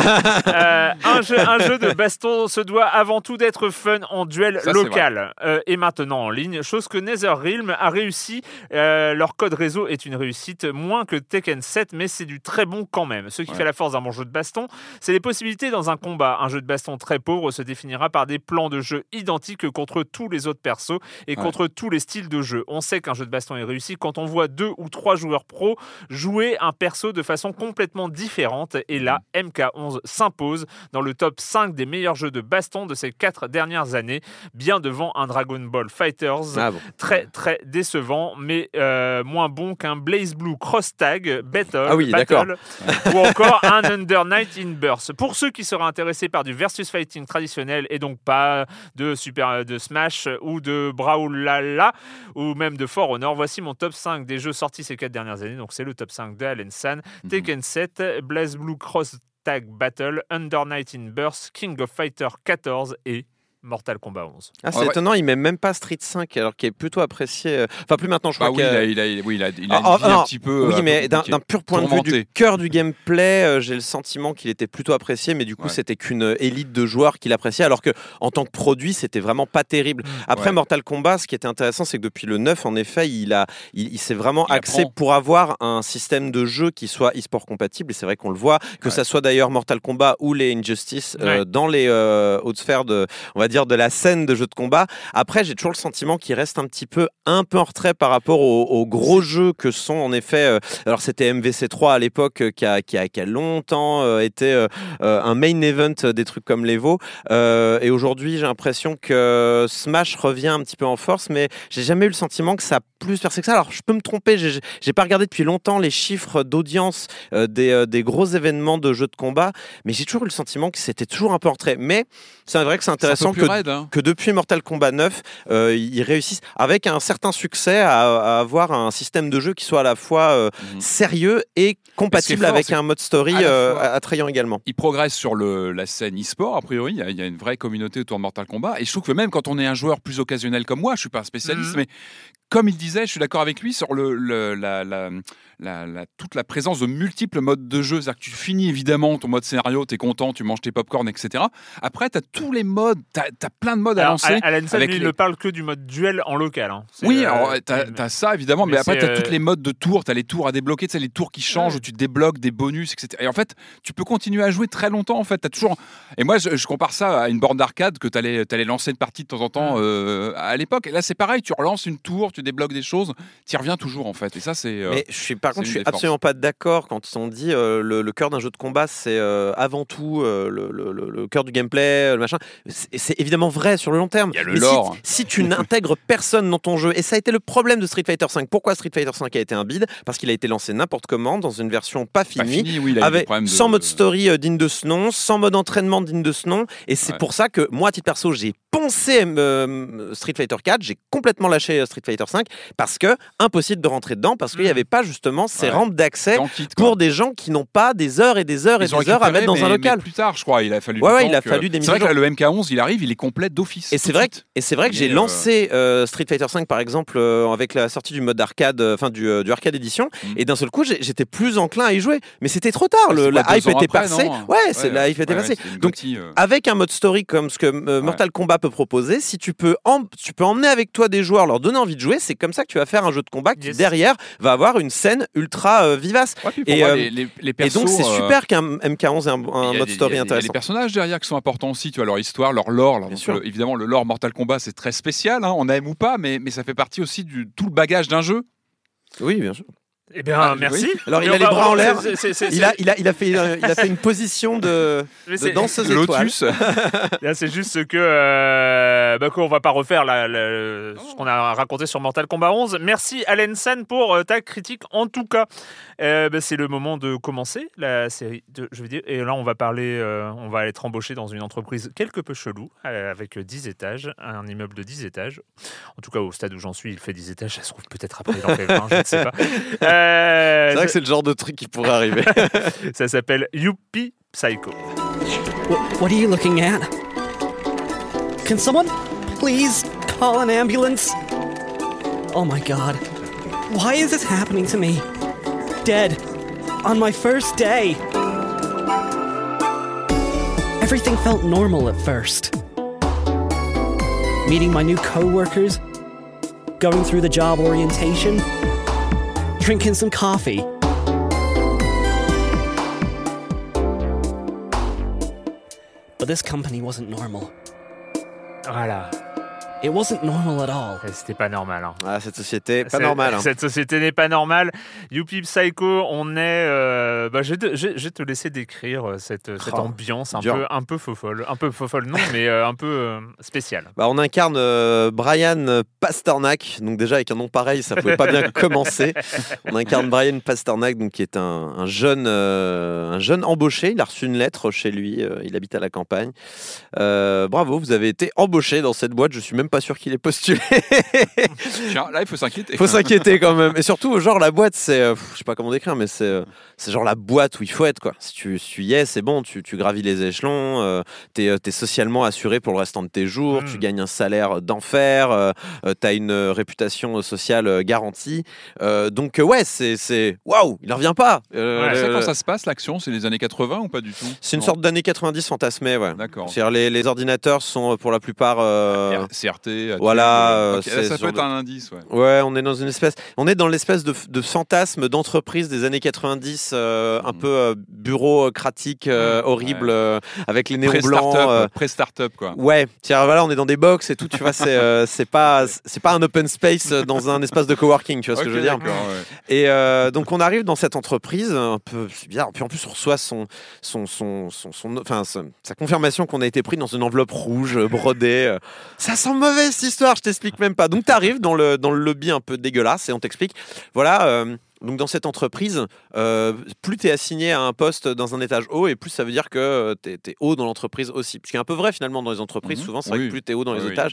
Euh, un, jeu, un jeu de baston se doit avant tout d'être fun en duel Ça, local euh, et maintenant en ligne, chose que NetherRealm a réussi. Euh, leur code réseau est une réussite, moins que Tekken 7, mais c'est du très bon quand même. Ce qui Ouais. fait la force d'un bon jeu de baston, c'est les possibilités dans un combat. Un jeu de baston très pauvre se définira par des plans de jeu identiques contre tous les autres persos et Ouais. contre tous les styles de jeu. On sait qu'un jeu de baston est réussi quand on voit deux ou trois joueurs pros jouer un perso de façon complètement différente. Et là, MK11 s'impose dans le top 5 des meilleurs jeux de baston de ces quatre dernières années, bien devant un Dragon Ball Fighters Ah bon. très très décevant, mais euh, moins bon qu'un Blaze Blue Cross Tag Battle, Ah oui, Battle ou encore un Under Night in Burst. Pour ceux qui seraient intéressés par du versus fighting traditionnel et donc pas de Super de Smash ou de Brawlhalla ou même de For Honor, voici mon top 5 des jeux sortis ces quatre dernières années. Donc c'est le top 5 de Allen San, Mhm. Tekken 7, Blaze Blue Cross Tag Battle, Under Night in Burst, King of Fighter 14 et Mortal Kombat 11. Ah, c'est Ouais, ouais. étonnant, il met même pas Street 5, alors qu'il est plutôt apprécié. euh, Enfin, plus maintenant, je Bah crois oui, il que- a, il a- il a- oui, il a, il a Ah, une ah, un petit peu. Oui, peu mais d'un pur point de vue du cœur du gameplay, euh, j'ai le sentiment qu'il était plutôt apprécié, mais du coup, Ouais. c'était qu'une élite de joueurs qui l'appréciaient, alors que en tant que produit, c'était vraiment pas terrible. Après Ouais. Mortal Kombat, ce qui était intéressant, c'est que depuis le 9, en effet, il, a, il, il s'est vraiment Il axé apprend. pour avoir un système de jeu qui soit e-sport compatible, et c'est vrai qu'on le voit, que Ouais. ça soit d'ailleurs Mortal Kombat ou les Injustice euh, Ouais. dans les euh, hautes sphères de, on va dire, de la scène de jeux de combat. Après, j'ai toujours le sentiment qu'il reste un petit peu, un peu en retrait par rapport aux, aux gros jeux que sont en effet. euh, alors c'était MVC3 à l'époque euh, qui a, qui, a, qui a longtemps euh, été un main event des trucs comme l'Evo. Et aujourd'hui, j'ai l'impression que Smash revient un petit peu en force, mais j'ai jamais eu le sentiment que ça a plus percé que ça. Alors je peux me tromper, j'ai pas regardé depuis longtemps les chiffres d'audience des, des gros événements de jeux de combat, mais j'ai toujours eu le sentiment que c'était toujours un peu en retrait. Mais c'est vrai que c'est intéressant plus que hein. que depuis Mortal Kombat 9, euh, ils réussissent avec un certain succès à, à avoir un système de jeu qui soit à la fois euh, Mhm. sérieux et compatible fort, avec un mode story euh, attrayant également. il progresse sur le, la scène e-sport, a priori. Il y, a, il y a une vraie communauté autour de Mortal Kombat. Et je trouve que même quand on est un joueur plus occasionnel comme moi, je suis pas un spécialiste, Mhm. mais comme il disait, je suis d'accord avec lui sur le, le- la, la- la- la- toute la présence de multiples modes de jeu. C'est-à-dire que tu finis évidemment ton mode scénario, tu es content, tu manges tes popcorn, etc. Après, tu as tous les modes, tu as, plein de modes à lancer. Alan il les- ne parle que du mode duel en local. hein. Oui, euh, alors t'as mais- as ça évidemment, mais, mais après c'est, t'as euh, toutes les modes de tours, t'as les tours à débloquer, t'as les tours qui changent, Ouais. où tu débloques des bonus, etc. Et en fait, tu peux continuer à jouer très longtemps. En fait, t'as toujours. Et moi, je, je compare ça à une borne d'arcade que t'allais allais lancer une partie de temps en temps euh, à l'époque. Et là, c'est pareil, tu relances une tour, tu débloques des choses, t'y reviens toujours en fait. Et ça, c'est. euh, Mais je suis, par contre, je suis absolument pas d'accord quand on dit euh, le, le cœur d'un jeu de combat, c'est euh, avant tout euh, le, le- le- le cœur du gameplay, le machin. C'est évidemment vrai sur le long terme. Il y a le Mais lore. Si, tu n'intègres personne dans ton jeu, et ça a été le problème de Street Fighter V. Pourquoi Street Fighter V a été un bide? Parce qu'il a été lancé n'importe comment, dans une version pas Pas finie. fini, oui, avec, de- sans mode story euh, digne de ce nom, sans mode entraînement digne de ce nom. Et c'est Ouais. pour ça que moi, à titre perso, j'ai poncé euh, Street Fighter 4, j'ai complètement lâché euh, Street Fighter 5 parce que impossible de rentrer dedans parce qu'il n'y Mm. avait pas justement ces Ouais. rampes d'accès pour des gens qui n'ont pas des heures et des heures et Ils des heures à mettre dans un local. mais plus tard, je crois, il a fallu. Ouais, ouais, il a que- fallu des C'est vrai que là, le MK11, il arrive, il est complet d'office. Et c'est vrai, suite. et c'est vrai que j'ai euh, lancé euh, Street Fighter 5 par exemple euh, avec la sortie du mode arcade, euh, enfin du, euh, du arcade édition, Mm. et d'un seul coup j'étais plus enclin à y jouer. Mais c'était trop tard, le- la hype était passée. Ouais, c'est la hype était passée. Donc avec un mode story comme ce que Mortal Kombat peut proposer, si tu peux, tu peux emmener avec toi des joueurs, leur donner envie de jouer, c'est comme ça que tu vas faire un jeu de combat qui Yes. derrière va avoir une scène ultra euh, vivace. Ouais, et, moi, euh, les, Et donc c'est euh, super qu'un MK11 ait un, un mode des- story il y a des- Il y a intéressant. des personnages derrière qui sont importants aussi, tu vois, leur histoire, leur lore. Bien Donc, sûr. le- évidemment, le lore Mortal Kombat, c'est très spécial, hein, on aime ou pas, mais, mais ça fait partie aussi du tout le bagage d'un jeu. Oui, bien sûr. Eh bien, Ah, merci. oui. Alors, il a les on bras en on- l'air. Il a, il, a, il, a fait, euh, il a fait une position de, [laughs] de danseuse. Lotus, [laughs] Là, c'est juste que euh, bah, qu'on va pas refaire la- la- ce qu'on a raconté sur Mortal Kombat 11. Merci Allen San pour euh, ta critique. En tout cas, Euh, bah, c'est le moment de commencer la série de. Et là, on va parler, euh, on va être embauché dans une entreprise quelque peu chelou, euh, avec 10 étages, un immeuble de 10 étages. En tout cas, au stade où j'en suis, il fait 10 étages. Ça se trouve peut-être après, il en fait 20, je ne sais pas. [laughs] Euh, C'est vrai que c'est le genre de truc qui pourrait arriver. [laughs] ça s'appelle Youpi Psycho. What, what are you looking at? Can someone please call an ambulance? Oh my god. Why is this happening to me? Dead. On my first day. Everything felt normal at first. Meeting my new coworkers, going through the job orientation, drinking some coffee. But this company wasn't normal. Voilà. It wasn't normal at all. Eh, C'était pas normal. hein. Ah, cette société, pas C'est- normal. hein. Cette société n'est pas normale. Youpi Psycho, on est. euh, bah, je, vais te, je- je vais te laisser décrire euh, cette, cette Oh, ambiance un dur. peu, un peu fofolle. Un peu fofolle, non, mais euh, un peu euh, spéciale. Bah, on incarne euh, Brian Pasternak, donc déjà avec un nom pareil, ça pouvait pas bien [laughs] commencer. On incarne Brian Pasternak, donc qui est un, un jeune, euh, un jeune embauché. Il a reçu une lettre chez lui. euh, il habite à la campagne. Euh, bravo, vous avez été embauché dans cette boîte. Je suis même pas sûr qu'il ait postulé. [laughs] Tiens, là, il faut s'inquiéter. Il faut s'inquiéter quand même. Et surtout, genre la boîte, c'est, euh, je sais pas comment décrire, mais c'est, euh, c'est genre la boîte où il faut être quoi. Si tu, si tu y es, c'est bon. Tu, tu gravis les échelons. Euh, t'es, euh, t'es socialement assuré pour le restant de tes jours. Tu gagnes un salaire d'enfer. Euh, euh, t'as une euh, réputation sociale euh, garantie. Euh, donc euh, ouais, c'est, c'est, waouh, il en revient pas. Euh, Ouais, c'est quand ça se passe, l'action C'est les années 80 ou pas du tout? C'est une Non. sorte d'année 90 fantasmée, ouais. D'accord. C'est-à-dire les, les ordinateurs sont euh, pour la plupart. euh, Voilà, euh, euh, là, ça peut être un indice, ouais. Ouais, on est dans une espèce, on est dans l'espèce de, de fantasme d'entreprise des années 90, euh, un Mhm. peu euh, bureaucratique, euh, Mhm, horrible, ouais. avec les néons blancs. Pré-startup, quoi. Ouais, tiens, voilà, on est dans des box et tout, tu vois, c'est c'est pas [laughs] c'est pas un open space dans un espace de coworking, tu vois ce que je veux dire. ouais. Et donc on arrive dans cette entreprise un peu c'est bizarre. Puis en plus on reçoit son son son son, son- enfin sa, confirmation qu'on a été pris dans une enveloppe rouge brodée. Ça sent mauvais cette histoire. Je t'explique même pas. Donc tu arrives dans le dans le lobby un peu dégueulasse et on t'explique. Voilà. euh, donc dans cette entreprise, euh, plus tu es assigné à un poste dans un étage haut et plus ça veut dire que tu es, haut dans l'entreprise aussi. Ce qui est un peu vrai finalement dans les entreprises. Mhm. Souvent c'est vrai Oui. que plus tu es haut dans les oui, étages,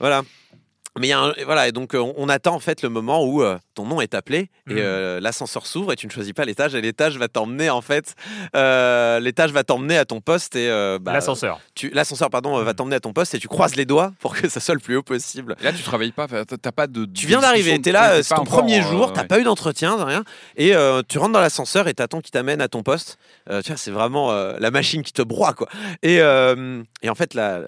voilà. Mais y a un- voilà, et donc on, on attend en fait le moment où euh, ton nom est appelé et Mhm. euh, l'ascenseur s'ouvre et tu ne choisis pas l'étage et l'étage va t'emmener en fait, euh, l'étage va t'emmener à ton poste et bah, L'ascenseur. l'ascenseur pardon va t'emmener à ton poste et tu croises les doigts pour que ça soit le plus haut possible. Et là, tu travailles pas, t'as pas de. Tu viens d'arriver, t'es là, c'est ton premier jour, t'as pas eu d'entretien, rien, et tu rentres dans l'ascenseur et t'attends qui t'amène à ton poste. Tu vois, c'est vraiment la machine qui te broie, quoi. Et, et en fait, la, la-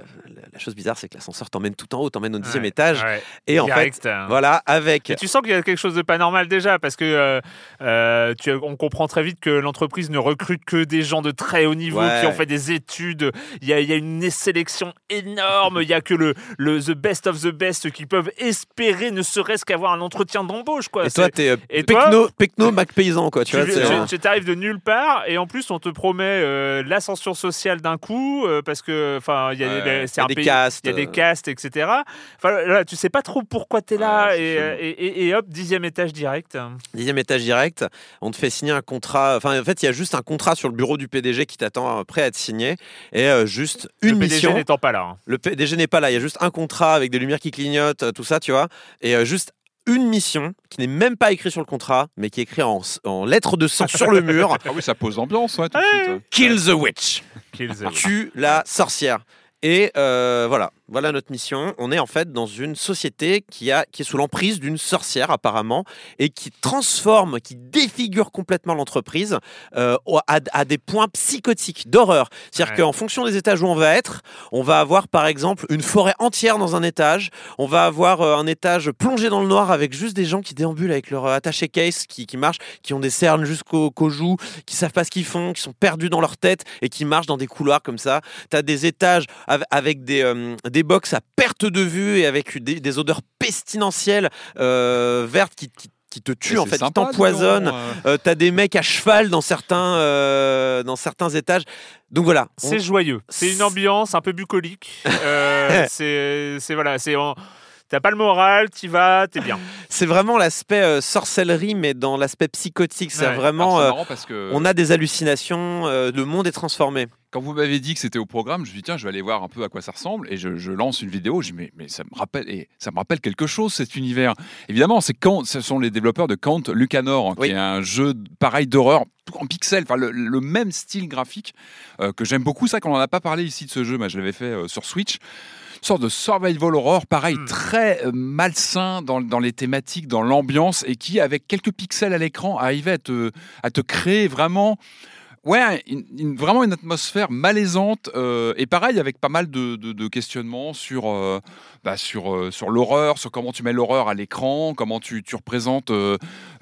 la chose bizarre, c'est que l'ascenseur t'emmène tout en haut, t'emmène au dixième Ouais, étage. ouais. Ouais. Et en Direct, fait, hein. voilà, avec Et tu sens qu'il y a quelque chose de pas normal déjà, parce que euh, euh, tu, on comprend très vite que l'entreprise ne recrute que des gens de très haut niveau Ouais. qui ont fait des études. Il y a, il y a une sélection énorme. Il y a que le, le the best of the best qui peuvent espérer, ne serait-ce qu'avoir un entretien d'embauche. Quoi. Et toi, t'es euh, Et toi Pecno, Pecno Mac Paysan, quoi. Tu tu, vois, euh, tu- t'arrives de nulle part et en plus on te promet euh, l'ascension sociale d'un coup euh, parce que enfin il y a, c'est Il y a un des pays, castes, il y a des euh. castes etc. Enfin là tu sais pas trop pourquoi t'es là Ouais, c'est et, chelou. euh, et, et- et hop dixième étage direct. dixième étage direct, on te fait signer un contrat. Enfin, en fait, il y a juste un contrat sur le bureau du PDG qui t'attend prêt à être signé. Et euh, juste une le PDG mission. n'étant pas là. hein. Le PDG n'est pas là. Il y a juste un contrat avec des lumières qui clignotent, euh, tout ça, tu vois. Et euh, juste une mission qui n'est même pas écrite sur le contrat, mais qui est écrite en, en lettres de sang sur le mur. Ah oui, ça pose l'ambiance, ouais, tout de Ouais. suite. ouais. Kill the witch. Kill the- Tue la sorcière. Et euh, voilà, voilà notre mission. On est en fait dans une société qui, a, qui est sous l'emprise d'une sorcière apparemment et qui transforme, qui défigure complètement l'entreprise euh, à, à des points psychotiques, d'horreur. C'est-à-dire Ouais. qu'en fonction des étages où on va être, on va avoir par exemple une forêt entière dans un étage, on va avoir euh, un étage plongé dans le noir avec juste des gens qui déambulent avec leur euh, attaché case qui, qui marchent, qui ont des cernes jusqu'aux qu'aux joues, qui savent pas ce qu'ils font, qui sont perdus dans leur tête et qui marchent dans des couloirs comme ça. Tu as des étages av- avec des, des box à perte de vue et avec des, des odeurs pestilentielles euh, vertes qui, qui- qui te tuent, Mais en fait, qui sympa, donc, euh. Euh, T'as des mecs à cheval dans certains, euh, dans certains étages. Donc voilà. On- C'est joyeux. C'est une ambiance un peu bucolique. [laughs] C'est c'est- voilà c'est en- T'as pas le moral, t'y vas, t'es bien. [laughs] C'est vraiment l'aspect euh, sorcellerie, mais dans l'aspect psychotique. C'est Ouais. vraiment. Euh, parce que on a des hallucinations, euh, le monde est transformé. quand vous m'avez dit que c'était au programme, je me suis dit tiens, je vais aller voir un peu à quoi ça ressemble et je, je lance une vidéo. Je dis mais, mais ça me rappelle et ça me rappelle quelque chose cet univers. Évidemment, c'est quand ce sont les développeurs de Kant Lucanor Oui. qui est un jeu pareil d'horreur tout en pixels, enfin le, le même style graphique euh, que j'aime beaucoup. Ça qu'on en a pas parlé ici de ce jeu, mais je l'avais fait euh, sur Switch. Sorte de survival horror, pareil, Mm. très euh, malsain dans, dans les thématiques, dans l'ambiance, et qui, avec quelques pixels à l'écran, arrivait à te, à te créer vraiment Ouais, une- une- vraiment une atmosphère malaisante euh, et pareil avec pas mal de, de- de questionnements sur euh, bah, sur euh, sur l'horreur, sur comment tu mets l'horreur à l'écran, comment tu, tu représentes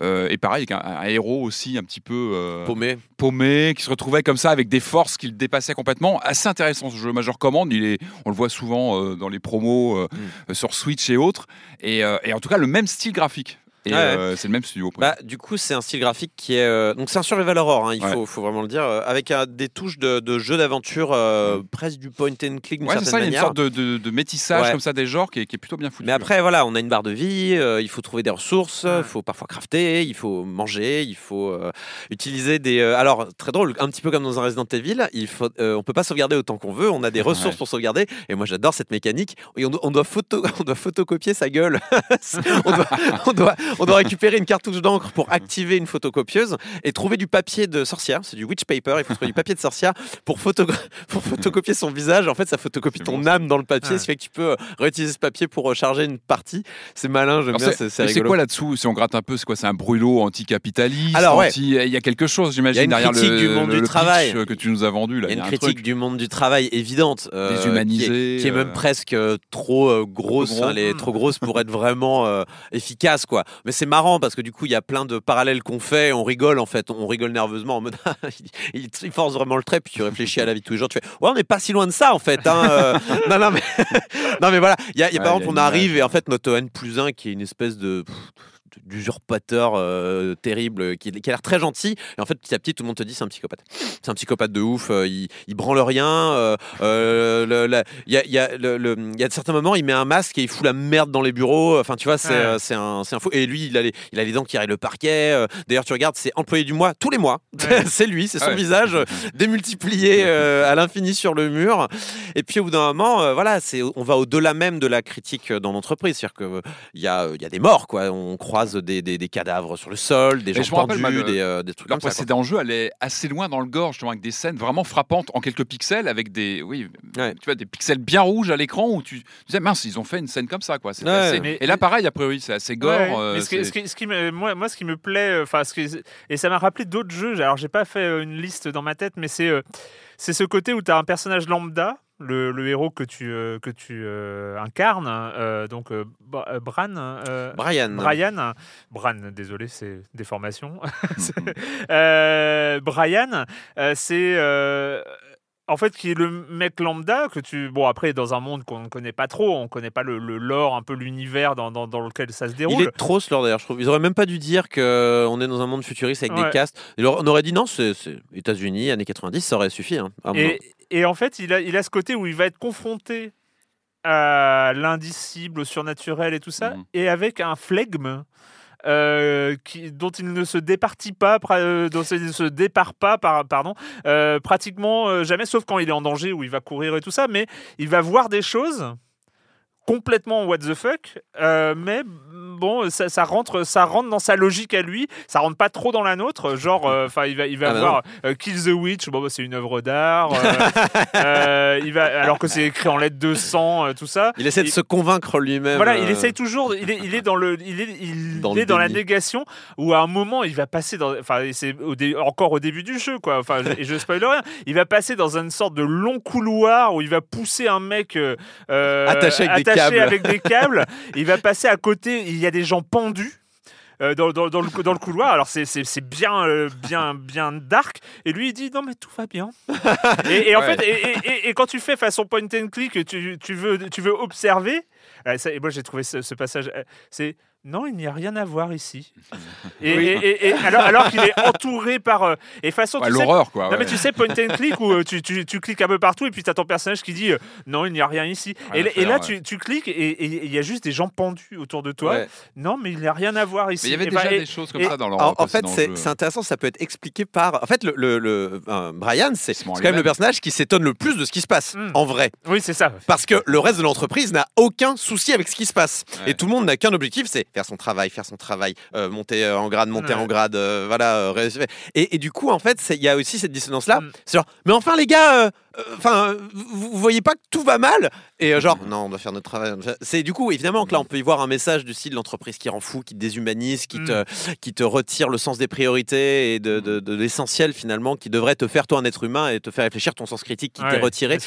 et pareil avec un, un héros aussi un petit peu Paumé. paumé qui se retrouvait comme ça avec des forces qui le dépassaient complètement. Assez intéressant ce jeu. Moi je recommande. Il est, on le voit souvent dans les promos Mm. sur Switch et autres et, et en tout cas le même style graphique. Et Ouais, ouais. euh, c'est le même studio. Bah, du coup, c'est un style graphique qui est. euh, Donc, c'est un survival horror, hein, il Ouais. faut, faut vraiment le dire, euh, avec des touches de, de jeu d'aventure, euh, presque du point and click Ouais, c'est ça. Il y a une sorte de, de- de métissage comme ça des genres qui est, qui est plutôt bien foutu. Mais après, voilà, on a une barre de vie, il faut trouver des ressources, il faut parfois crafter, il faut manger, il faut utiliser des. alors, très drôle, un petit peu comme dans un Resident Evil, il faut, on peut pas sauvegarder autant qu'on veut, on a des ressources pour sauvegarder, et moi j'adore cette mécanique. Et on, doit- on doit photo, [laughs] on doit photocopier sa gueule. [laughs] on, doit, on, doit, on doit récupérer une cartouche d'encre pour activer une photocopieuse et trouver du papier de sorcière, c'est du witch paper, il faut trouver du papier de sorcière pour, photo, pour photocopier son visage. En fait, ça photocopie ton bon, âme dans le papier, ce qui fait que tu peux euh, réutiliser ce papier pour recharger une partie. C'est malin, j'aime bien, c'est- c'est quoi là-dessous? Si on gratte un peu, c'est quoi? C'est un brûlot anticapitaliste Alors, ouais. anti- Il y a quelque chose, j'imagine, derrière le, du monde le- du le travail. que tu nous as vendu. Là. Il y a une un critique truc. du monde du travail évidente, euh, Déshumanisé, qui est, qui est même euh, presque euh, trop euh, grosse. gros. enfin, elle est trop grosse pour être vraiment euh, efficace, quoi. Mais c'est marrant parce que du coup, il y a plein de parallèles qu'on fait. On rigole en fait, on rigole nerveusement en mode [laughs] il, il- force vraiment le trait. Puis tu réfléchis à la vie de tous les jours. Tu fais ouais, on n'est pas si loin de ça en fait. hein, euh. non, non, mais [laughs] non, mais voilà. Il y a, il y a, par Ouais, exemple, on arrive et en fait notre N plus 1 qui est une espèce de pff, d'usurpateur euh, terrible qui, qui a l'air très gentil. Et en fait petit à petit tout le monde te dit c'est un psychopathe. C'est un psychopathe de ouf euh, il, il branle rien euh, euh, il y a, y a y a de certains moments il met un masque et il fout la merde dans les bureaux. Enfin tu vois c'est Ouais. euh, un, un fou. Et lui il a les, il a les dents qui rayent le parquet euh, d'ailleurs tu regardes c'est employé du mois tous les mois. [laughs] Ouais. c'est lui c'est son Ah ouais. visage euh, démultiplié [laughs] euh, à l'infini sur le mur. Et puis au bout d'un moment euh, voilà on va au-delà même de la critique euh, dans l'entreprise. C'est-à-dire que euh, il y a y a des morts quoi. On croise des, des, des cadavres sur le sol des gens rappelle, pendus moi, le- des, euh, des trucs Leur comme ça précédent jeu allait assez loin dans le gore, justement, avec des scènes vraiment frappantes en quelques pixels, avec des, oui, Ouais. tu vois, des pixels bien rouges à l'écran où tu, tu disais mince, ils ont fait une scène comme ça, quoi. Ouais. assez- Mais- Et là, pareil, a priori, c'est assez gore. Ouais, euh, mais ce qui, c'est- ce qui- ce qui me, moi, moi, ce qui me plaît, euh, enfin, ce qui- et ça m'a rappelé d'autres jeux. Alors, j'ai pas fait une liste dans ma tête, mais c'est euh, c'est ce côté où tu as un personnage lambda le, le héros que tu, euh, que tu euh, incarnes, euh, donc euh, euh, Bran, Brian. Brian, Bran, désolé, c'est déformation. [laughs] [laughs] Brian, c'est en fait qui est le mec lambda que tu. Bon, après, dans un monde qu'on ne connaît pas trop, on ne connaît pas le, le lore, un peu l'univers dans, dans, dans lequel ça se Il déroule. est trop ce lore d'ailleurs, je trouve. Ils auraient même pas dû dire qu'on est dans un monde futuriste avec Ouais. des castes. On aurait dit non, c'est États-Unis, années 90, ça aurait suffi. hein. Et, et en fait, il a, il a ce côté où il va être confronté à l'indicible, au surnaturel et tout ça, Mhm. et avec un flegme. euh, qui, dont il ne se départit pas, euh, dont il ne se départ pas, par, pardon, euh, pratiquement jamais, sauf quand il est en danger où il va courir et tout ça, mais il va voir des choses complètement what the fuck, euh, mais bon, ça, ça rentre, ça rentre dans sa logique à lui, ça rentre pas trop dans la nôtre, genre, euh, enfin, il va, il va Ah bah voir euh, Kill the Witch, bon, bah, c'est une œuvre d'art, [laughs] il va, alors que c'est écrit en lettres de sang, tout ça. Il essaie de il- se convaincre lui-même. Voilà, il essaye toujours. Il est, il est dans le, il est, il [laughs] Dans est dans la négation. Où à un moment, il va passer dans. Enfin, c'est au dé- encore au début du jeu, quoi. Enfin, je- et je spoil rien. Il va passer dans une sorte de long couloir où il va pousser un mec Attaché avec des câbles. avec des câbles. il va passer à côté. Il y a des gens pendus. euh, dans, dans- dans le, dans le couloir, alors c'est- bien, euh, bien, bien dark. Et lui, il dit non, mais tout va bien. [laughs] et, et en Ouais. fait, et, et- et- et quand tu fais façon point and click, tu, tu veux, tu veux observer. euh, ça- et moi, j'ai trouvé ce, ce passage. C'est non, il n'y a rien à voir ici. [laughs] Et, Oui. et- et- et alors, alors qu'il est entouré par. euh, et façon, Ouais, L'horreur, quoi. non, mais tu sais, point and click où euh, tu, tu- tu cliques un peu partout et puis tu as ton personnage qui dit euh, non, il n'y a rien ici. Rien Et, là, ouais. tu, tu cliques et il y a juste des gens pendus autour de toi. Ouais. Non, mais il n'y a rien à voir ici. Mais il y avait Et déjà bah, et- des choses comme et- ça dans leur En, en fait, c'est intéressant, ça peut être expliqué par. En fait, le, le- le- euh, Brian, c'est quand même le personnage qui s'étonne le plus de ce qui se passe, Mm. en vrai. Oui, c'est ça. Parce que le reste de l'entreprise n'a aucun souci avec ce qui se passe. Et tout le monde n'a qu'un objectif, c'est faire son travail, faire son travail, euh, monter euh, en grade, monter Ouais. en grade, euh, voilà. et, et du coup, en fait, il y a aussi cette dissonance-là. Mm. C'est genre, mais enfin, les gars, enfin, vous, vous voyez pas que tout va mal Et genre, non, on doit faire notre travail. C'est du coup, évidemment, que là, on peut y voir un message du style l'entreprise qui rend fou, qui te déshumanise, qui, te, qui te retire le sens des priorités et de, de- de l'essentiel finalement, qui devrait te faire toi un être humain et te faire réfléchir ton sens critique qui t'est retiré.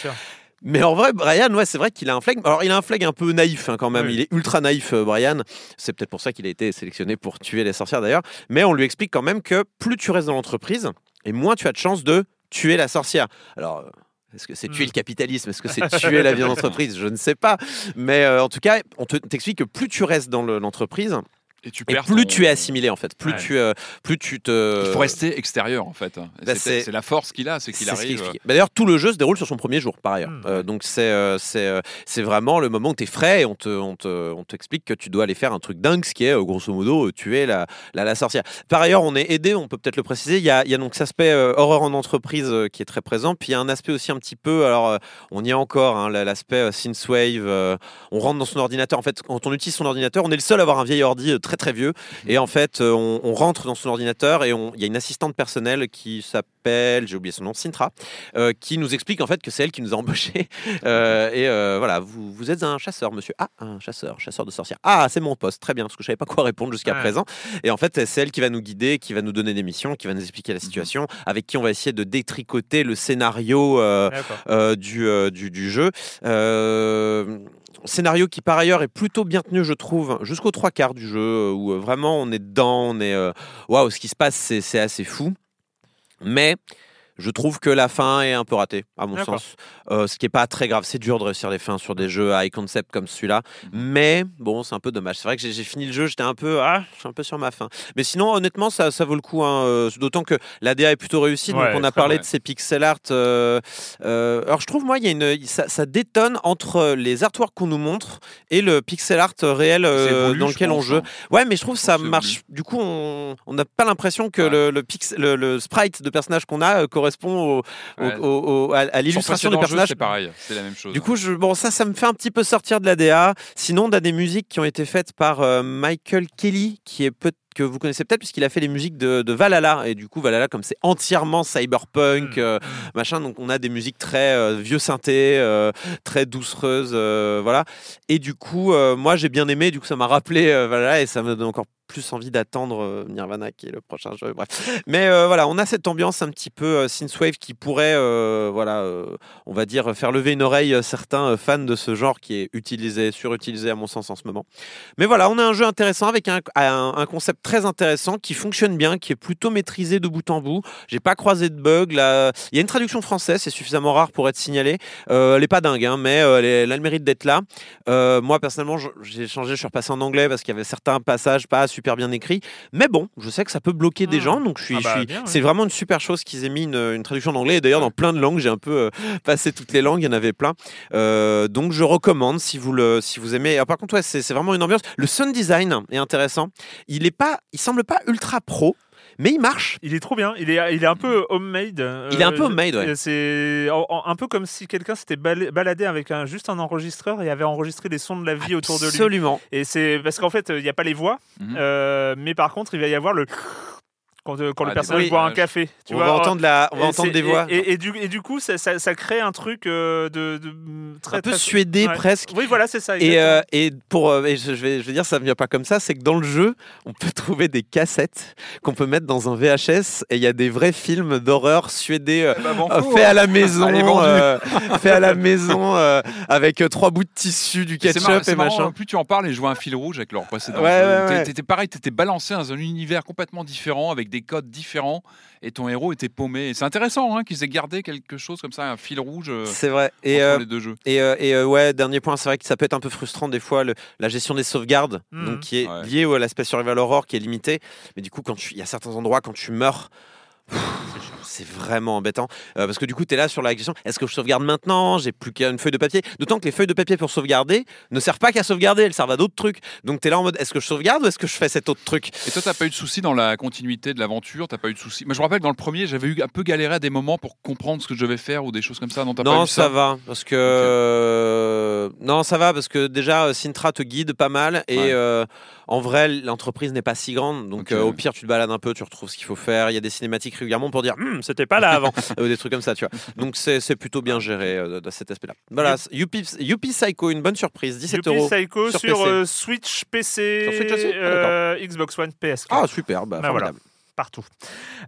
Mais en vrai, Brian, ouais, c'est vrai qu'il a un flegme. Alors, il a un flegme un peu naïf hein, quand même. Oui. Il est ultra naïf, euh, Brian. C'est peut-être pour ça qu'il a été sélectionné pour tuer les sorcières d'ailleurs. Mais on lui explique quand même que plus tu restes dans l'entreprise, et moins tu as de chances de tuer la sorcière. Alors. euh, Est-ce que c'est tuer Mm. le capitalisme? Est-ce que c'est tuer la vie en entreprise Je ne sais pas. Mais euh, en tout cas, on te- t'explique que plus tu restes dans le- l'entreprise, Et, tu et perds plus ton- tu es assimilé en fait. Plus, Ouais. tu, euh, plus tu te. Il faut rester extérieur en fait. Bah, c'est- la force qu'il a, c'est qu'il ce arrive. explique. Bah, D'ailleurs, tout le jeu se déroule sur son premier jour, par ailleurs. Mm. Euh, donc, c'est euh, c'est euh, c'est vraiment le moment où tu es frais et on te- on te- on t'explique que tu dois aller faire un truc dingue, ce qui est, grosso modo, tuer la, la, la sorcière. Par ailleurs, on est aidé, on peut peut-être le préciser. Il y a, il y a donc cet aspect euh, horreur en entreprise euh, qui est très présent. Puis il y a un aspect aussi un petit peu, alors euh, on y est encore, hein, la- l'aspect euh, synthwave. euh, on rentre dans son ordinateur. En fait, quand on utilise son ordinateur, on est le seul à avoir un vieil ordi euh, très très vieux. Et en fait, euh, on, on rentre dans son ordinateur et il y a une assistante personnelle qui s'appelle, j'ai oublié son nom, Sintra, euh, qui nous explique en fait que c'est elle qui nous a embauchés. [laughs] Euh, et euh, voilà, vous, vous êtes un chasseur, monsieur. Ah, un chasseur, chasseur de sorcières. Ah, c'est mon poste, très bien, parce que je savais pas quoi répondre jusqu'à Ouais. présent. Et en fait, c'est elle qui va nous guider, qui va nous donner des missions, qui va nous expliquer la Mhm. situation, avec qui on va essayer de détricoter le scénario. du, du jeu. Scénario qui par ailleurs est plutôt bien tenu, je trouve, jusqu'aux trois quarts du jeu, euh, où euh, vraiment on est dedans, on est... euh, Waouh, ce qui se passe, c'est assez fou. Mais... Je trouve que la fin est un peu ratée, à mon sens. Euh, ce qui est pas très grave. C'est dur de réussir les fins sur des jeux high concept comme celui-là. Mhm. Mais bon, c'est un peu dommage. C'est vrai que j'ai fini le jeu, j'étais un peu, ah, je suis un peu sur ma fin. Mais sinon, honnêtement, ça, ça vaut le coup. hein, euh, D'autant que l'ADA est plutôt réussie. donc on a parlé de ces pixel art. euh, euh, alors je trouve moi, il y a une, ça, ça détonne entre les artworks qu'on nous montre et le pixel art réel dans je lequel on joue. hein. Ouais, mais je trouve que ça marche. Du coup, on n'a pas l'impression que Ouais. le, le, pix- le, le sprite de personnage qu'on a euh, correspond au, au- Ouais. au- au- à, l'illustration du personnage. C'est pareil, c'est la même chose. Du coup, je, bon, ça, ça me fait un petit peu sortir de la DA. Sinon, on a des musiques qui ont été faites par euh, Michael Kelly, qui est que vous connaissez peut-être puisqu'il a fait les musiques de, de Valhalla et du coup Valhalla comme c'est entièrement cyberpunk Mm. euh, machin donc on a des musiques très euh, vieux synthé euh, très doucereuses voilà et du coup moi j'ai bien aimé du coup ça m'a rappelé Valhalla et ça me donne encore plus envie d'attendre euh, Nirvana qui est le prochain jeu. Bref. Mais euh, voilà, on a cette ambiance un petit peu euh, synthwave qui pourrait, voilà, on va dire, faire lever une oreille certains fans de ce genre qui est utilisé, surutilisé à mon sens en ce moment. Mais voilà, on a un jeu intéressant avec un, concept très intéressant qui fonctionne bien, qui est plutôt maîtrisé de bout en bout. J'ai pas croisé de bug. Là, il y a une traduction française, c'est suffisamment rare pour être signalé. Euh, elle est pas dingue, hein, mais elle, a le mérite d'être là. Moi personnellement, j'ai changé, je suis repassé en anglais parce qu'il y avait certains passages pas super bien écrits. Mais bon, je sais que ça peut bloquer des Hmm. gens, donc je suis, Ah je bah, suis- bien, ouais. c'est vraiment une super chose qu'ils aient mis une, une traduction en anglais. Et d'ailleurs, dans plein de langues, j'ai un peu euh, [laughs] passé toutes les langues, il y en avait plein. Euh, donc je recommande si vous le, si vous aimez. Ah, par contre, ouais, c'est c'est vraiment une ambiance. Le sound design est intéressant. Il est pas, il semble pas ultra pro, mais il marche. Il est trop bien. Il est, il est un peu homemade. euh, Il est un peu homemade, ouais. C'est un peu comme si quelqu'un s'était bal- baladé avec un, juste un enregistreur et avait enregistré les sons de la vie autour de lui. Absolument. Et c'est parce qu'en fait, il n'y a pas les voix, Mhm. euh, mais par contre, il va y avoir le quand, euh, quand Ah, le personnage boit un café. Tu on vois, va entendre la, on va entendre des voix. Et, et- et du, et du coup, ça, ça- ça crée un truc euh, de, de- de- très un peu très- suédé ouais. presque. Oui, voilà, c'est ça. Et, euh, et pour euh, et je, je vais, je vais dire ça ne vient pas comme ça, c'est que dans le jeu, on peut [laughs] trouver des cassettes qu'on peut mettre dans un VHS et il y a des vrais films d'horreur suédés euh, Bah, euh, faits à la maison, [laughs] euh, faits à la maison euh, avec euh, trois bouts de tissu, du ketchup et marrant, machin. Plus tu en parles et je vois un fil rouge avec leur précédent. Ouais. T'étais pareil, t'étais balancé dans un univers complètement différent avec des codes différents et ton héros était paumé. Et C'est intéressant hein, qu'ils aient gardé quelque chose comme ça, un fil rouge euh, C'est vrai. Et, entre euh, les deux jeux. Et, euh, et, euh, ouais, dernier point, c'est vrai que ça peut être un peu frustrant des fois le- la gestion des sauvegardes, Mhm. donc qui est Ouais. liée à l'aspect survival horror qui est limité. Mais du coup, quand tu- il y a certains endroits quand tu meurs. pff, C'est vraiment embêtant Euh, parce que du coup, tu es là sur la question est-ce que je sauvegarde maintenant? J'ai plus qu'une feuille de papier. D'autant que les feuilles de papier pour sauvegarder ne servent pas qu'à sauvegarder, elles servent à d'autres trucs. Donc tu es là en mode est-ce que je sauvegarde ou est-ce que je fais cet autre truc? Et toi, t'as pas eu de soucis dans la continuité de l'aventure? T'as pas eu de soucis? Moi, je me rappelle que dans le premier, j'avais eu un peu galéré à des moments pour comprendre ce que je devais faire ou des choses comme ça. Non, pas Non, eu ça, ça, va parce que euh, non, ça va parce que déjà euh, Sintra te guide pas mal et Ouais. euh, en vrai l'entreprise n'est pas si grande donc euh, au pire tu te balades un peu, tu retrouves ce qu'il faut faire. Il y a des cinématiques régulièrement pour dire C'était pas là [laughs] avant ou des trucs comme ça, tu vois. Donc c'est plutôt bien géré euh, de cet aspect-là. Voilà, Youpi Psycho, une bonne surprise, 17 Youpi euros. Psycho sur sur, PC. euh, Switch, PC, Sur Switch aussi Ah, euh, Xbox One, PS4. Ah super, bah, Bah, voilà. partout.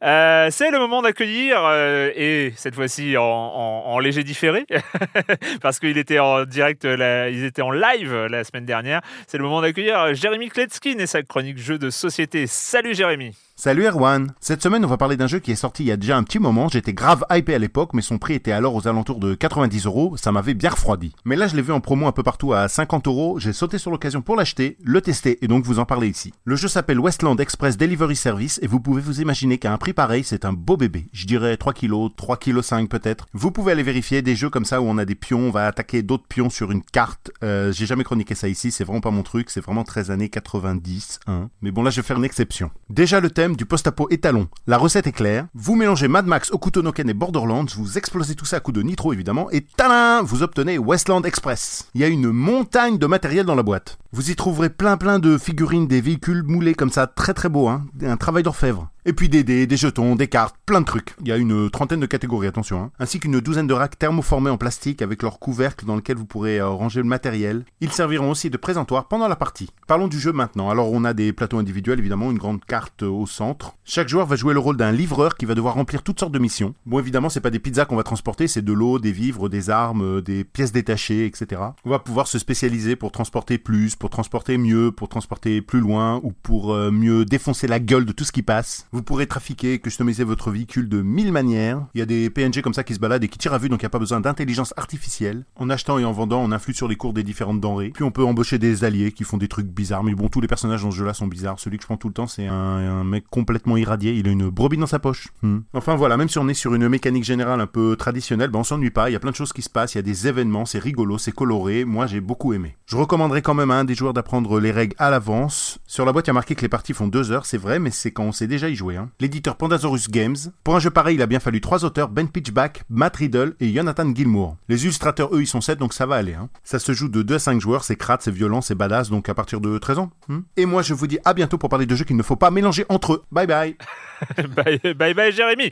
Euh, c'est le moment d'accueillir, euh, et cette fois-ci en, en- en léger différé, [laughs] parce qu'il était en direct, la- ils étaient en live la semaine dernière. C'est le moment d'accueillir Jérémy Kletskin et sa chronique jeu de société. Salut Jérémy Salut Erwan Cette semaine, on va parler d'un jeu qui est sorti il y a déjà un petit moment. J'étais grave hypé à l'époque, mais son prix était alors aux alentours de 90 euros. Ça m'avait bien refroidi. Mais là, je l'ai vu en promo un peu partout à 50 euros. J'ai sauté sur l'occasion pour l'acheter, le tester et donc vous en parler ici. Le jeu s'appelle Westland Express Delivery Service et vous pouvez vous imaginer qu'à un prix pareil, c'est un beau bébé. Je dirais 3 kilos, 3 kilos 5 peut-être. Vous pouvez aller vérifier des jeux comme ça où on a des pions, on va attaquer d'autres pions sur une carte. Euh, J'ai jamais chroniqué ça ici, c'est vraiment pas mon truc, c'est vraiment 13 années 90. Hein. Mais bon là, je vais faire une exception. Déjà le thème du post-apo étalon. La recette est claire. Vous mélangez Mad Max, Okutonoken et Borderlands, vous explosez tout ça à coups de nitro évidemment, et tadam Vous obtenez Westland Express. Il y a une montagne de matériel dans la boîte. Vous y trouverez plein plein de figurines, des véhicules moulés comme ça, très très beau, hein. Un travail d'orfèvre. Et puis des dés, des jetons, des cartes, plein de trucs. Il y a une trentaine de catégories, attention. Hein. Ainsi qu'une douzaine de racks thermoformés en plastique avec leur couvercle dans lequel vous pourrez euh, ranger le matériel. Ils serviront aussi de présentoir pendant la partie. Parlons du jeu maintenant. Alors on a des plateaux individuels, évidemment, une grande carte euh, au centre. Chaque joueur va jouer le rôle d'un livreur qui va devoir remplir toutes sortes de missions. Bon, évidemment, c'est pas des pizzas qu'on va transporter, c'est de l'eau, des vivres, des armes, euh, des pièces détachées, etc. On va pouvoir se spécialiser pour transporter plus, pour transporter mieux, pour transporter plus loin ou pour euh, mieux défoncer la gueule de tout ce qui passe. Vous pourrez trafiquer, customiser votre véhicule de mille manières. Il y a des PNG comme ça qui se baladent et qui tirent à vue, donc il n'y a pas besoin d'intelligence artificielle. En achetant et en vendant, on influe sur les cours des différentes denrées. Puis on peut embaucher des alliés qui font des trucs bizarres. Mais bon, tous les personnages dans ce jeu-là sont bizarres. Celui que je prends tout le temps, c'est un, mec complètement irradié. Il a une brebis dans sa poche. Hmm. Enfin voilà, même si on est sur une mécanique générale un peu traditionnelle, ben on s'ennuie pas. Il y a plein de choses qui se passent. Il y a des événements, c'est rigolo, c'est coloré. Moi, j'ai beaucoup aimé. Je recommanderais quand même un des joueurs d'apprendre les règles à l'avance. Sur la boîte, il y a marqué que les parties font deux heures, c'est vrai, mais c'est quand on sait déjà y jouer. Hein. L'éditeur Pandasaurus Games. Pour un jeu pareil, il a bien fallu trois auteurs, Ben Pitchback, Matt Riddle et Jonathan Gilmour. Les illustrateurs, eux, ils sont sept, donc ça va aller. Hein. Ça se joue de 2 à 5 joueurs, c'est crade, c'est violent, c'est badass, donc à partir de 13 ans. hmm. Et moi, je vous dis à bientôt pour parler de jeux qu'il ne faut pas mélanger entre eux. Bye [laughs] bye bye, bye Jérémy.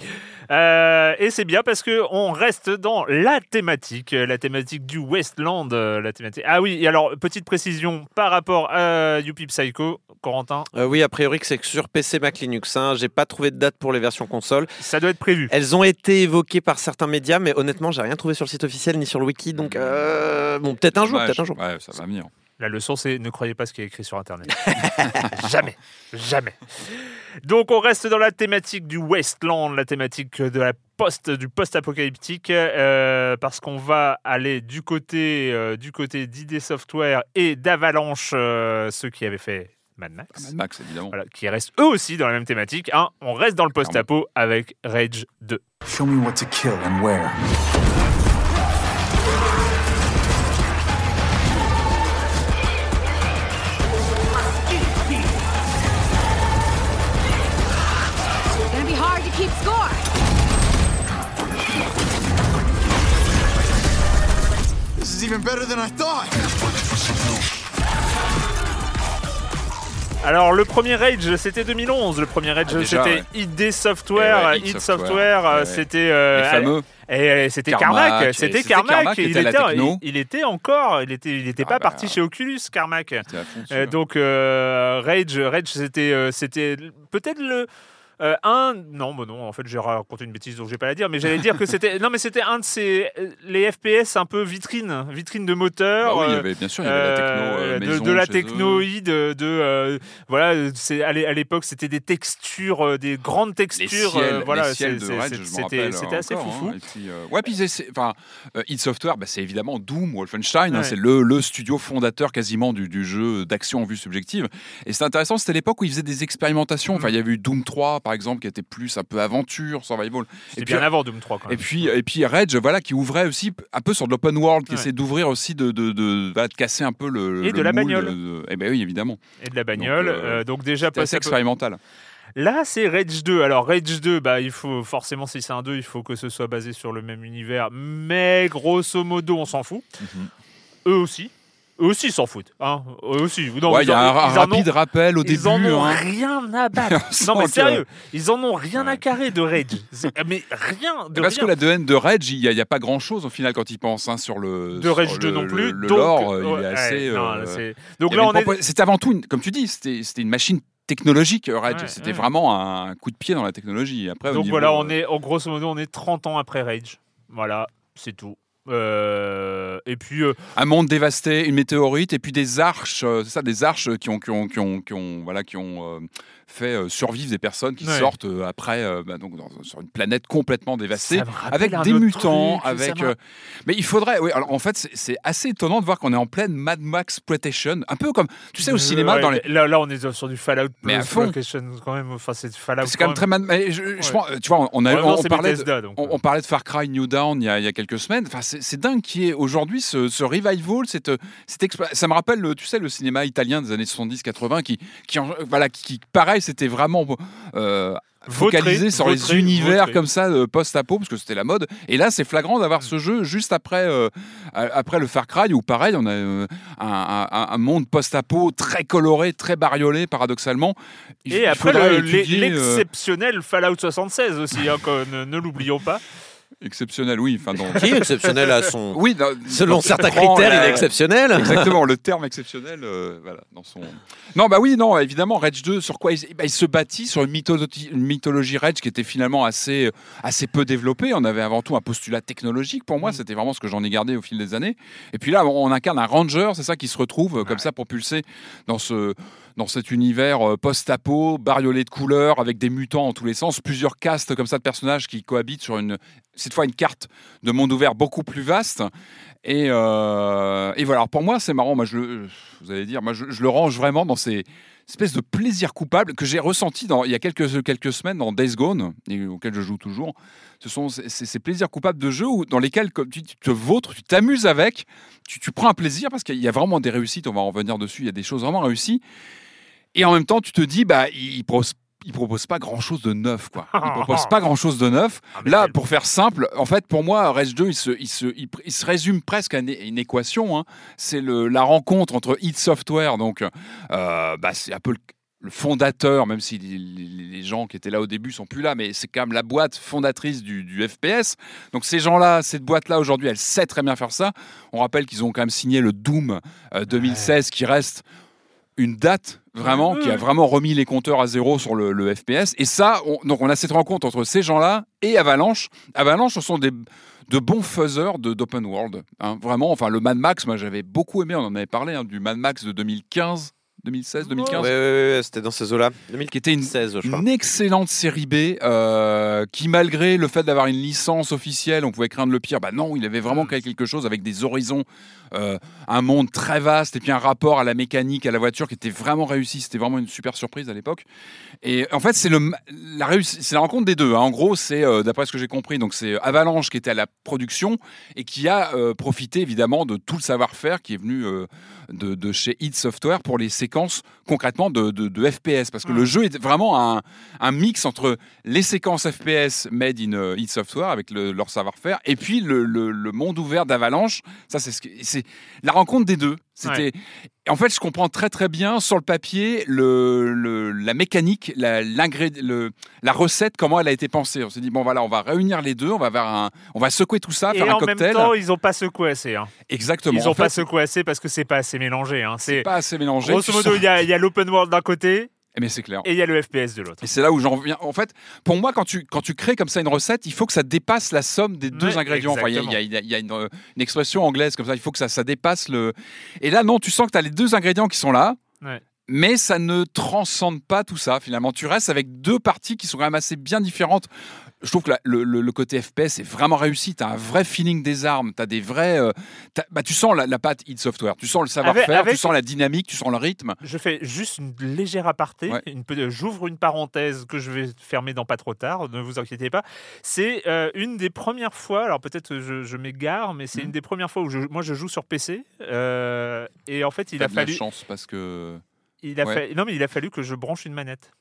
Euh, et c'est bien parce que on reste dans la thématique, la thématique du Westland, euh, la thématique. Ah oui, et alors petite précision par rapport à Youpi Psycho, Corentin, Euh, oui, a priori que c'est que sur PC Mac Linux. Hein. J'ai pas trouvé de date pour les versions console. ça doit être prévu. Elles ont été évoquées par certains médias, mais honnêtement, j'ai rien trouvé sur le site officiel ni sur le wiki. Donc, euh, bon, peut-être un jour, Ouais, peut-être un jour. Ouais, ça va venir. La leçon, c'est ne croyez pas ce qui est écrit sur Internet. [laughs] jamais, jamais. Donc, on reste dans la thématique du Wasteland, la thématique de la post, du post-apocalyptique, euh, parce qu'on va aller du côté, euh, du côté d'ID Software et d'Avalanche, euh, ceux qui avaient fait Mad Max. Mad Max, évidemment. Voilà, qui restent eux aussi dans la même thématique. hein. On reste dans le post-apo avec Rage 2. Show me what to kill and where. Even better than I thought. Alors, le premier Rage, c'était 2011. Le premier Rage, Ah, c'était ouais. ID Software. Eh ouais, ID id Software, Software, euh, ouais. c'était. euh, fameux. Et euh, c'était Carmack, c'était Carmack. Il, était à la était, techno. il, il était encore, il était, il était Ah pas bah. parti chez Oculus, Carmack. Euh, donc euh, Rage, Rage, c'était, euh, c'était peut-être le euh, un. Non, bah non, en fait, j'ai raconté une bêtise, donc je vais pas la dire. Mais j'allais dire que c'était, non, mais c'était un de ces euh, les FPS un peu vitrine, vitrine de moteur. Bah oui, il y euh, avait, bien sûr, il y avait la techno de, la eux. technoïde, de, voilà, c'est à l'é- à l'époque c'était des textures, des grandes textures, voilà, les ciels je c'était- assez foufou. hein. Puis, ouais, puis enfin, id Software, bah, c'est évidemment Doom, Wolfenstein, hein, c'est le, le studio fondateur quasiment du, du jeu d'action en vue subjective. Et c'est intéressant, c'était l'époque où ils faisaient des expérimentations. Enfin, il y avait eu Doom 3, par exemple, qui était plus un peu aventure, survival. Et puis, bien avant Doom 3 quand Et puis, et puis Rage, voilà, qui ouvrait aussi un peu sur de l'open world, qui Ouais. essaie d'ouvrir aussi de, de, de, de casser un peu le. Et le de la moule bagnole. de- Eh ben oui, évidemment. Et de la bagnole. Donc, euh, euh, donc déjà C'était assez expérimental. Là, c'est Rage 2. Alors, Rage 2, bah, il faut forcément, si c'est un 2, il faut que ce soit basé sur le même univers. Mais grosso modo, on s'en fout. Mhm. Eux aussi. Eux aussi ils s'en foutent. Hein. Eux aussi. Non, Ouais, ils il y a en- un, ils ont- rapide rappel au ils début. en ont hein. rien à [laughs] battre. Non, mais sérieux, ils en ont rien à carrer de Rage. Mais rien de Parce rien. que la DN de Rage, il n'y a, pas grand chose au final quand il pense hein, sur le. de Rage le- 2 non plus. Le, donc, lore, euh, il est assez. euh, c'est- donc là, on est. avant tout, une- comme tu dis, c'était une machine technologique, Rage. Ouais, c'était ouais. vraiment un coup de pied dans la technologie. Après, Donc niveau, voilà, on euh, est, en grosso modo, on est 30 ans après Rage. Voilà, c'est tout. Euh, et puis, euh, un monde dévasté, une météorite, et puis des arches, euh, c'est ça, des arches qui ont, qui ont, fait euh, survivre des personnes qui Ouais. sortent euh, après, euh, bah, donc dans- sur une planète complètement dévastée, avec des mutants, truc, avec. euh, mais il faudrait, oui. Alors en fait, c'est- assez étonnant de voir qu'on est en pleine Mad Max exploitation, un peu comme, tu sais, au cinéma, ouais, dans les. là, là, on est sur du Fallout Mais à fond. Quand même. Enfin, c'est du Fallout. C'est quand même très Mad mais je, je Ouais. pense, tu vois, on, a, on, on parlait de, Bethesda, donc, on, on parlait de Far Cry New Dawn il y a, il y a quelques semaines. Enfin, c'est dingue qui est aujourd'hui ce, ce revival, cette, cette ça me rappelle, le- tu sais, le cinéma italien des années 70-80 qui, qui, en- voilà, qui, qui, c'était vraiment euh, Vautré, focalisé sur vautré, les univers vautré. comme ça de post-apo parce que c'était la mode. Et là, c'est flagrant d'avoir ce jeu juste après, euh, après le Far Cry où pareil, on a euh, un, un- un monde post-apo très coloré, très bariolé, paradoxalement. Il- Et après, le- euh, l'exceptionnel Fallout 76 aussi, hein, ne l'oublions pas. Exceptionnel, oui. Enfin, dans... Qui est exceptionnel à son. Oui, dans- Selon certains critères, la- il est exceptionnel. Exactement, le terme exceptionnel, euh, voilà, dans son. Non, bah oui, non, évidemment, Rage 2, sur quoi il, bah, il se bâtit sur une mythologie, une mythologie Rage qui était finalement assez, assez peu développée. On avait avant tout un postulat technologique. Pour Mm. moi, c'était vraiment ce que j'en ai gardé au fil des années. Et puis là, on incarne un ranger, c'est ça qui se retrouve euh, comme ça propulsé dans ce dans cet univers euh, post-apo, bariolé de couleurs, avec des mutants en tous les sens, plusieurs castes comme ça de personnages qui cohabitent sur une, cette fois une carte de monde ouvert beaucoup plus vaste. Et, euh, et voilà, pour moi, c'est marrant. Moi, je vous allez dire, moi, je, le range vraiment dans ces espèces de plaisir coupable que j'ai ressenti dans, il y a quelques, quelques semaines dans Days Gone, et auquel je joue toujours. Ce sont ces, plaisirs coupables de jeu où- dans lesquels comme tu, te vautres, tu t'amuses avec, tu prends un plaisir parce qu'il y a vraiment des réussites. On va en revenir dessus. Il y a des choses vraiment réussies. Et en même temps, tu te dis, bah, il propose, il propose pas grand chose de neuf, quoi. Il propose pas grand chose de neuf. Ah, Là, pour faire simple, en fait, pour moi, Rage 2, il se, il se, il, se résume presque à une, une équation. hein. C'est la rencontre entre id Software, donc, euh, bah, c'est un peu le- le fondateur, même si les, gens qui étaient là au début sont plus là, mais c'est quand même la boîte fondatrice du, du FPS. Donc ces gens-là, cette boîte-là aujourd'hui, elle sait très bien faire ça. On rappelle qu'ils ont quand même signé le Doom euh, 2016 qui reste une date vraiment qui a vraiment remis les compteurs à zéro sur le, le FPS. Et ça, on, donc on a cette rencontre entre ces gens-là et Avalanche. Avalanche, ce sont des de bons faiseurs de- d'open world. hein. vraiment, enfin le Mad Max, moi j'avais beaucoup aimé, on en avait parlé, hein, du Mad Max de 2015. 2016, 2015, Ouais, ouais, ouais, c'était dans ces eaux-là. qui était une, 2016, je crois. une excellente série B, euh, qui malgré le fait d'avoir une licence officielle, on pouvait craindre le pire. Bah non, il avait vraiment quelque chose avec des horizons, euh, un monde très vaste et puis un rapport à la mécanique, à la voiture qui était vraiment réussi. C'était vraiment une super surprise à l'époque. Et en fait, c'est la rencontre des deux. hein. En gros, c'est euh, d'après ce que j'ai compris, donc c'est Avalanche qui était à la production et qui a euh, profité évidemment de tout le savoir-faire qui est venu euh, de, de chez id Software pour les séquences concrètement de, de- de FPS parce que le jeu est vraiment un, un mix entre les séquences FPS made in euh, id Software avec le- leur savoir-faire et puis le, le- le monde ouvert d'Avalanche. Ça, c'est ce que- c'est la rencontre des deux. C'était en fait, je comprends très très bien sur le papier le, le- la mécanique, la, le- la recette, comment elle a été pensée. On s'est dit bon voilà, on va réunir les deux, on va faire un, on va secouer tout ça, Et faire un en cocktail. même temps, ils ont pas secoué assez. hein. Exactement. Ils ont En fait, pas secoué assez parce que c'est pas assez mélangé. hein. C'est pas assez mélangé. grosso modo, sens- il y a, il y a l'open world d'un côté Mais c'est clair. et il y a le FPS de l'autre. Et c'est là où j'en reviens. En fait, pour moi, quand tu, quand tu crées comme ça une recette, il faut que ça dépasse la somme des deux Ouais, ingrédients. Il y a- y, a- exactement. il y a- il y a une, euh, une expression anglaise comme ça, il faut que ça, ça dépasse le. Et là, non, tu sens que tu as les deux ingrédients qui sont là. Ouais. Mais ça ne transcende pas tout ça, finalement. Tu restes avec deux parties qui sont quand même assez bien différentes. Je trouve que la- le, côté FPS est vraiment réussi. Tu as un vrai feeling des armes. As des vrais, euh, bah, tu sens la, la patte id Software. Tu sens le savoir-faire, tu sens la dynamique, tu sens le rythme. Je fais juste une légère aparté. Ouais. J'ouvre une parenthèse que je vais fermer dans pas trop tard. Ne vous inquiétez pas. C'est euh, une des premières fois. Alors peut-être je, je m'égare, mais c'est Mhm. une des premières fois où je, moi je joue sur PC. euh, et en fait, il a de la fallu. chance parce que. Il a Ouais. fa- Non, mais il a fallu que je branche une manette.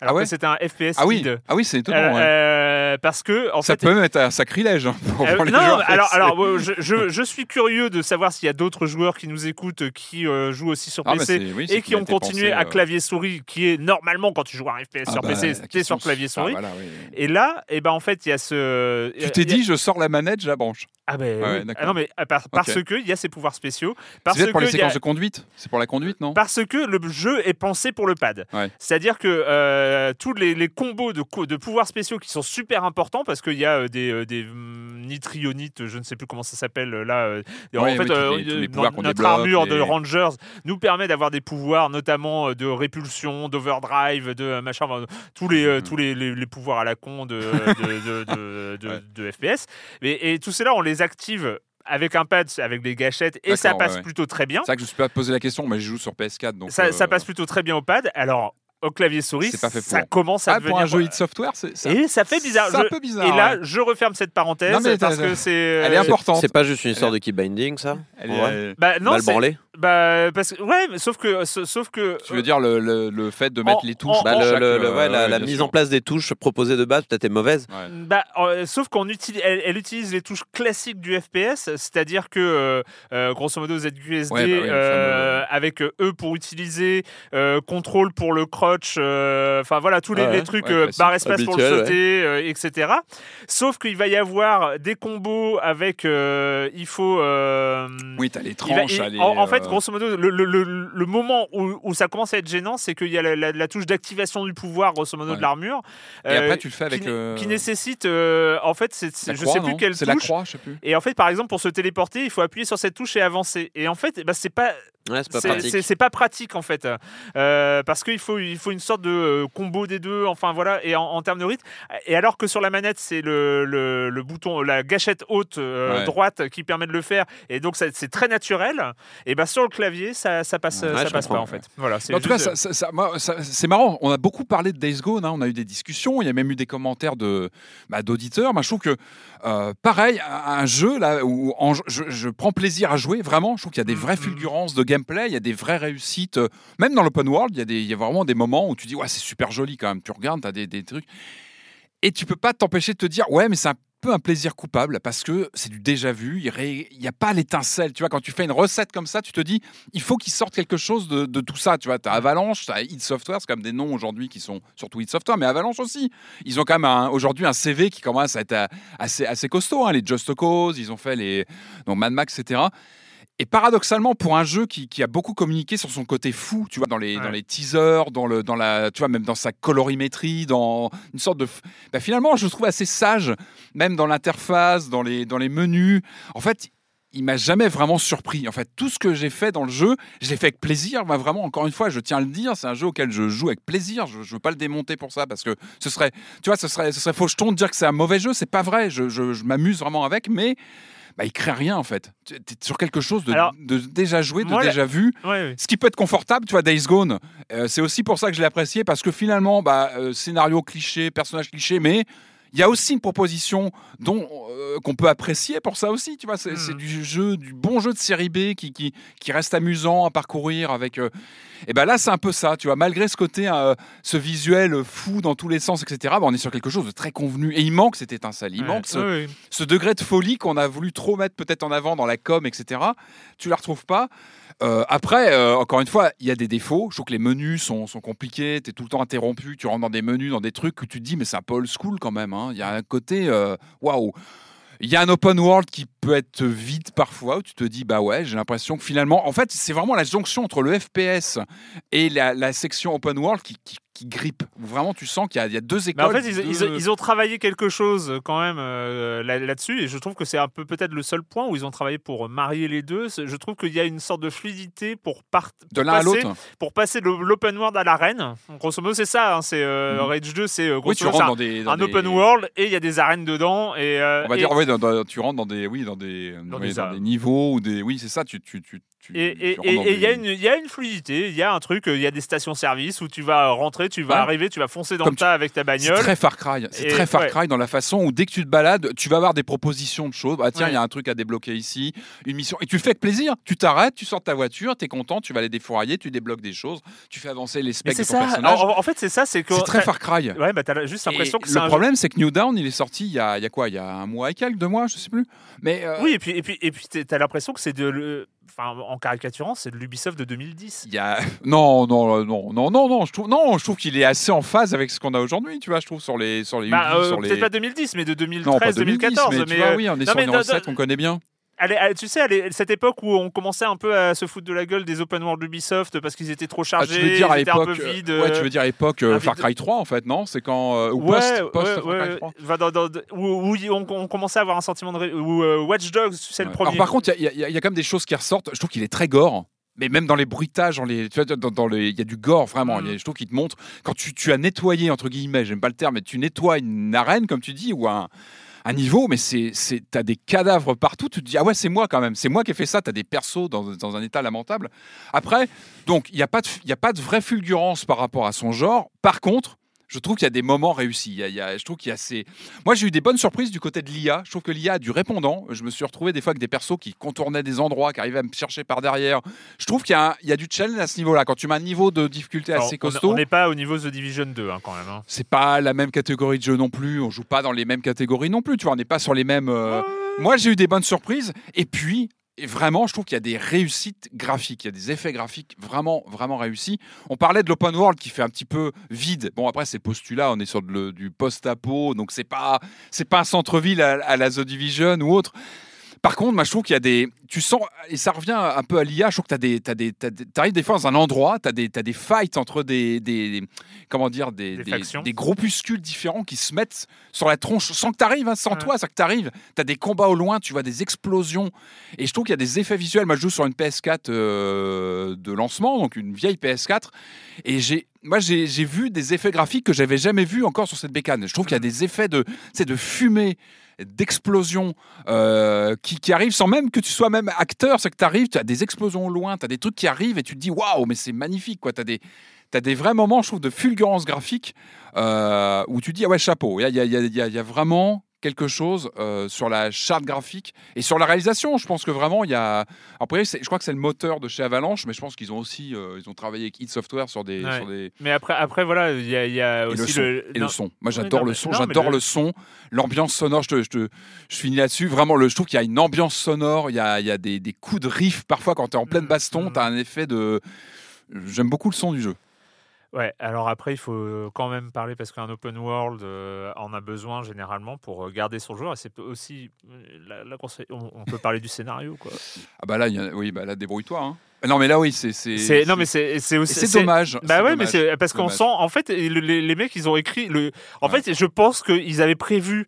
Alors Ah ouais que c'était un FPS Ah oui, speed. ah oui c'est étonnant. Euh, ouais. euh, parce que en ça fait, peut même être un sacrilège hein, pour, Euh, les non, alors, alors je, je- je suis curieux de savoir s'il y a d'autres joueurs qui nous écoutent qui euh, jouent aussi sur Ah, bah, PC c'est- oui, et qui ont continué pensé, à clavier souris, qui est normalement quand tu joues à un FPS Ah sur bah, PC, c'était sur clavier souris. ah, voilà, oui, oui. Et là, et ben en fait, il y a ce. Tu t'es dit, je sors la manette, je la branche. Ah ben Ouais, oui. d'accord. Ah non mais ah, par- parce Ok. que il y a ces pouvoirs spéciaux, C'est parce pour que les a- séquences de conduite C'est pour la conduite, non? Parce que le jeu est pensé pour le pad. C'est-à-dire que euh, tous les, les combos de, de pouvoirs spéciaux qui sont super importants parce qu'il y a euh, des, euh, des hum, nitrionites, je ne sais plus comment ça s'appelle là. en fait, tous les- tous les notre débloque, armure de Rangers nous permet d'avoir des pouvoirs notamment de répulsion, d'overdrive, de machin, enfin, tous les, tous les, les- pouvoirs à la con de, de, de- [laughs] Ouais. FPS. Et, et tout cela, on les active avec un pad, avec des gâchettes, et ça ouais, passe ouais. plutôt très bien. C'est vrai que je ne me suis pas posé la question, mais je joue sur PS4. Donc, Ça, ça passe plutôt très bien au pad. Alors, au clavier souris, C'est pas fait ça pour. commence à Ah, devenir. pour un jeu id Software, ça. Et ça fait bizarre. C'est un Je- peu bizarre. Et là, ouais. je referme cette parenthèse Non, mais parce que c'est. Elle est euh, importante. C'est pas juste une histoire Elle de key binding, ça Elle est- euh, Bah non, Mal c'est- branlé bah parce que ouais, mais sauf que sauf que. Tu veux dire le, le- le fait de mettre en- les touches en- Bah, pour le- chaque, le- le- euh, ouais, la, ouais, mise en place des touches proposées de base peut-être est mauvaise. Ouais. Bah, euh, sauf qu'on utilise, elle, elle utilise les touches classiques du FPS, c'est-à-dire que euh, euh, grosso modo ZQSD Ouais, bah oui, euh, avec E pour utiliser, euh, contrôle pour le crotch, euh, enfin voilà tous les, Ouais, les ouais. trucs, Ouais, euh, barre espace pour le sauter, euh, etc. Sauf qu'il va y avoir des combos avec, il faut. Oui, t'as les va- tranches. les, en, en fait, grosso modo, le, le- le- le moment où, où ça commence à être gênant, c'est qu'il y a la, la- la touche d'activation du pouvoir, grosso modo, de l'armure. Et après, tu le fais avec. qui, qui nécessite, en fait, c'est, c'est- la je croix, sais plus quelle C'est la touche. croix, je sais plus. Et en fait, par exemple, pour se téléporter, il faut appuyer sur cette touche et avancer. Et en fait, eh ben, c'est pas, Ouais, c'est pas c'est, pratique. pas en fait, Euh, parce qu'il faut, il faut une sorte de euh, combo des deux. Enfin voilà, et en, en termes de rythme. Et alors que sur la manette, c'est le, le, le bouton, la gâchette haute euh, Ouais. droite qui permet de le faire. Et donc c'est très naturel. Et ben sur le clavier, ça, ça passe, Ouais, ça passe pas en fait. Voilà. c'est En tout cas, juste- ça- ça- ça- moi, ça- c'est marrant. On a beaucoup parlé de Days Gone. hein. On a eu des discussions. Il y a même eu des commentaires de bah, d'auditeurs. Moi, je trouve que euh, pareil, un un jeu là où en- je, je prends plaisir à jouer. Vraiment, je trouve qu'il y a des vraies fulgurances de gameplay. Il y a des vraies réussites. euh, Même dans l'open world, il y, a y a vraiment des moments où tu dis ouais, c'est super joli quand même. Tu regardes, tu as des, des trucs. Et tu peux pas t'empêcher de te dire ouais, mais c'est un peu un plaisir coupable parce que c'est du déjà vu. Il n'y a pas l'étincelle. Tu vois, quand tu fais une recette comme ça, tu te dis, il faut qu'il sorte quelque chose de, de tout ça. Tu vois, tu as Avalanche, tu as id Software, c'est comme des noms aujourd'hui qui sont surtout id Software, mais Avalanche aussi. Ils ont quand même aujourd'hui un CV qui commence à être euh, assez, assez costaud. hein. Les Just Cause, ils ont fait les donc Mad Max, etc. Et paradoxalement, pour un jeu qui, qui a beaucoup communiqué sur son côté fou, tu vois, dans les, dans les teasers, dans le, dans la, tu vois, même dans sa colorimétrie, dans une sorte de, bah, finalement, je le trouve assez sage, même dans l'interface, dans les, dans les menus. En fait, il m'a jamais vraiment surpris. En fait, tout ce que j'ai fait dans le jeu, je l'ai fait avec plaisir. Vraiment, encore une fois, je tiens à le dire, c'est un jeu auquel je joue avec plaisir. Je, je veux pas le démonter pour ça parce que ce serait, tu vois, ce serait, ce serait faux jeton de dire que c'est un mauvais jeu. C'est pas vrai. Je, je- je m'amuse vraiment avec, mais bah, il crée rien en fait. Tu es sur quelque chose de, Alors, de déjà joué, de déjà vu. Ouais, ouais. Ce qui peut être confortable, tu vois, Days Gone, euh, c'est aussi pour ça que je l'ai apprécié, parce que finalement, bah, euh, scénario cliché, personnage cliché, mais il y a aussi une proposition dont euh, qu'on peut apprécier pour ça aussi, tu vois. C'est c'est du jeu, du bon jeu de série B qui, qui, qui reste amusant à parcourir avec. euh, et ben là, c'est un peu ça, tu vois. Malgré ce côté, euh, ce visuel fou dans tous les sens, etc. bah, on est sur quelque chose de très convenu. Et il manque cette étincelle, il Ouais, manque ce, ce degré de folie qu'on a voulu trop mettre peut-être en avant dans la com, etc. Tu la retrouves pas. Euh, après, euh, encore une fois, il y a des défauts. Je trouve que les menus sont, sont compliqués. Tu es tout le temps interrompu. Tu rentres dans des menus, dans des trucs que tu te dis, mais c'est un peu old school quand même. hein. Il y a un côté, euh, waouh. Il y a un open world qui peut être vide parfois, où tu te dis, bah ouais, j'ai l'impression que finalement, en fait, c'est vraiment la jonction entre le FPS et la, section open world qui, qui grippe. Où vraiment, tu sens qu'il y, a- il y a deux Mais écoles. en fait, ils, deux- ils- ils ont travaillé quelque chose quand même euh, là- là-dessus, et je trouve que c'est un peu peut-être le seul point où ils ont travaillé pour marier les deux. Je trouve qu'il y a une sorte de fluidité pour, part- De l'un à l'autre. Pour passer de l'open world à l'arène. Grosso modo, c'est ça. hein, c'est euh, Mhm. Rage 2, c'est euh, Oui, tu rentres c'est dans des. dans un, un des- open world et il y a des arènes dedans. Et, euh, On va et- dire, oui, dans- dans- tu rentres dans des, oui, dans des, oui, des niveaux ou des, oui, c'est ça. Tu, tu, tu, tu- Et il y, a des- une- il y a une fluidité, il y a un truc, euh, il y a des stations-service où tu vas rentrer, tu vas Ouais. arriver, tu vas foncer dans Comme le tas avec ta C'est bagnole. très Far Cry. C'est très Far ouais. Cry dans la façon où dès que tu te balades, tu vas avoir des propositions de choses. Bah, tiens, il Ouais. y a un truc à débloquer ici, une mission. Et tu fais avec plaisir. Tu t'arrêtes, tu sors de ta voiture, tu es content, tu vas aller défourailler, tu débloques des choses, tu fais avancer les specs c'est de ton ça. personnage. En, en fait, c'est ça, c'est C'est très Far Cry. Ouais, bah t'as juste l'impression que c'est le problème, c'est que New Down, il est sorti il y a, il y a quoi? Il y a un mois et quelques, deux mois, je sais plus. Mais euh, Oui, et puis et puis et puis t'es- t'as l'impression que c'est de le, enfin en caricaturant, c'est de l'Ubisoft de 2010. il y a [laughs] non non euh, non non non non je trouve non je trouve qu'il est assez en phase avec ce qu'on a aujourd'hui tu vois je trouve sur les sur les Bah, euh, sur peut-être pas 2010, mais de 2013, non pas 2010 2014. mais, tu vois euh, oui on est non, sur mais une recette qu'on connaît bien allez, tu sais, allez, cette époque où on commençait un peu à se foutre de la gueule des open world d'Ubisoft parce qu'ils étaient trop Ah, chargés, tu veux dire à ils étaient un l'époque peu vides. euh, ouais tu euh, veux dire à l'époque euh, un Far Cry 3 en fait non? C'est quand euh, ou Ouais, post post ouais, Far Cry 3 va dans- dans- où, où on, on commençait à avoir un sentiment de. Où euh, Watch Dogs, c'est le premier. Alors, par contre, il y, a- y y quand même des choses qui ressortent. Je trouve qu'il est très gore. Mais même dans les bruitages, dans les, tu vois, dans, dans les- il y a du gore vraiment. Mm. Il y a- je trouve qu'il te montre quand tu, tu as nettoyé entre guillemets, j'aime pas le terme, mais tu nettoies une arène comme tu dis ou un, un niveau, mais c'est, t'as des cadavres partout. Tu te dis ah ouais c'est moi quand même, c'est moi qui ai fait ça. T'as des persos dans, dans un état lamentable. Après, donc il y a pas de, a pas de vraie fulgurance par rapport à son genre. Par contre. Je trouve qu'il y a des moments réussis. Il y a- il y a- je trouve qu'il y a ces... Moi, j'ai eu des bonnes surprises du côté de l'IA. Je trouve que l'IA a du répondant. Je me suis retrouvé des fois avec des persos qui contournaient des endroits, qui arrivaient à me chercher par derrière. Je trouve qu'il y, a il y a du challenge à ce niveau-là. Quand tu mets un niveau de difficulté Alors, assez costaud, On n'est pas au niveau The Division 2 hein, quand même. hein. c'est pas la même catégorie de jeu non plus. On joue pas dans les mêmes catégories non plus. Tu vois, on n'est pas sur les mêmes. euh, Moi, j'ai eu des bonnes surprises. Et puis, et vraiment, je trouve qu'il y a des réussites graphiques. Il y a des effets graphiques vraiment, vraiment réussis. On parlait de l'open world qui fait un petit peu vide. Bon, après, c'est postulat. On est sur du post-apo. Donc, c'est pas, pas un centre-ville à, à la The Division ou autre. Par contre, moi, je trouve qu'il y a des. Tu sens, et ça revient un peu à l'IA, je trouve que tu as des. Des des- t'arrives des fois dans un endroit, tu as des, des fights entre des. des comment dire Des, Des groupuscules différents qui se mettent sur la tronche sans que tu arrives, sans Ouais. toi, ça que tu arrives. Tu as des combats au loin, tu vois des explosions. Et je trouve qu'il y a des effets visuels. Moi, je joue sur une PS4 euh, de lancement, donc une vieille PS4. Et j'ai. Moi, j'ai vu des effets graphiques que j'avais jamais vus encore sur cette bécane. Je trouve qu'il y a des effets de, de fumée, d'explosion euh, qui, qui arrivent sans même que tu sois même acteur. C'est que tu arrives, tu as des explosions au loin, tu as des trucs qui arrivent et tu te dis waouh, mais c'est magnifique. Tu as des. T'as des vrais moments, je trouve, de fulgurance graphique euh, où tu dis, ah ouais, chapeau. Il y y y y a vraiment quelque chose euh, sur la charte graphique et sur la réalisation. Je pense que vraiment, il y a. Après, je crois que c'est le moteur de chez Avalanche, mais je pense qu'ils ont aussi euh, ils ont travaillé avec id Software sur des. Ouais. sur des... Mais après, après voilà, il y a, il y a Et le aussi son. le. et le son. Moi, j'adore le son. J'adore le- le son. L'ambiance sonore, je, te, je, te- je finis là-dessus. Vraiment, le, je trouve qu'il y a une ambiance sonore. Il y a, il y a des, des coups de riff. Parfois, quand tu es en pleine Mm, baston, mm. tu as un effet de. J'aime beaucoup le son du jeu. Ouais, alors après, il faut quand même parler parce qu'un open world euh, en a besoin généralement pour euh, garder son joueur. Et c'est aussi. euh, la- la constru- on, on peut parler du scénario, quoi. Ah bah là, y a- oui, bah là, débrouille-toi. hein. Non, mais là, oui, c'est. c'est- Non, mais c'est c'est et aussi. c'est dommage. Bah ouais, mais c'est parce qu'on sent. En fait, le- les, les mecs, ils ont écrit. Le... En Ouais. fait, je pense qu'ils avaient prévu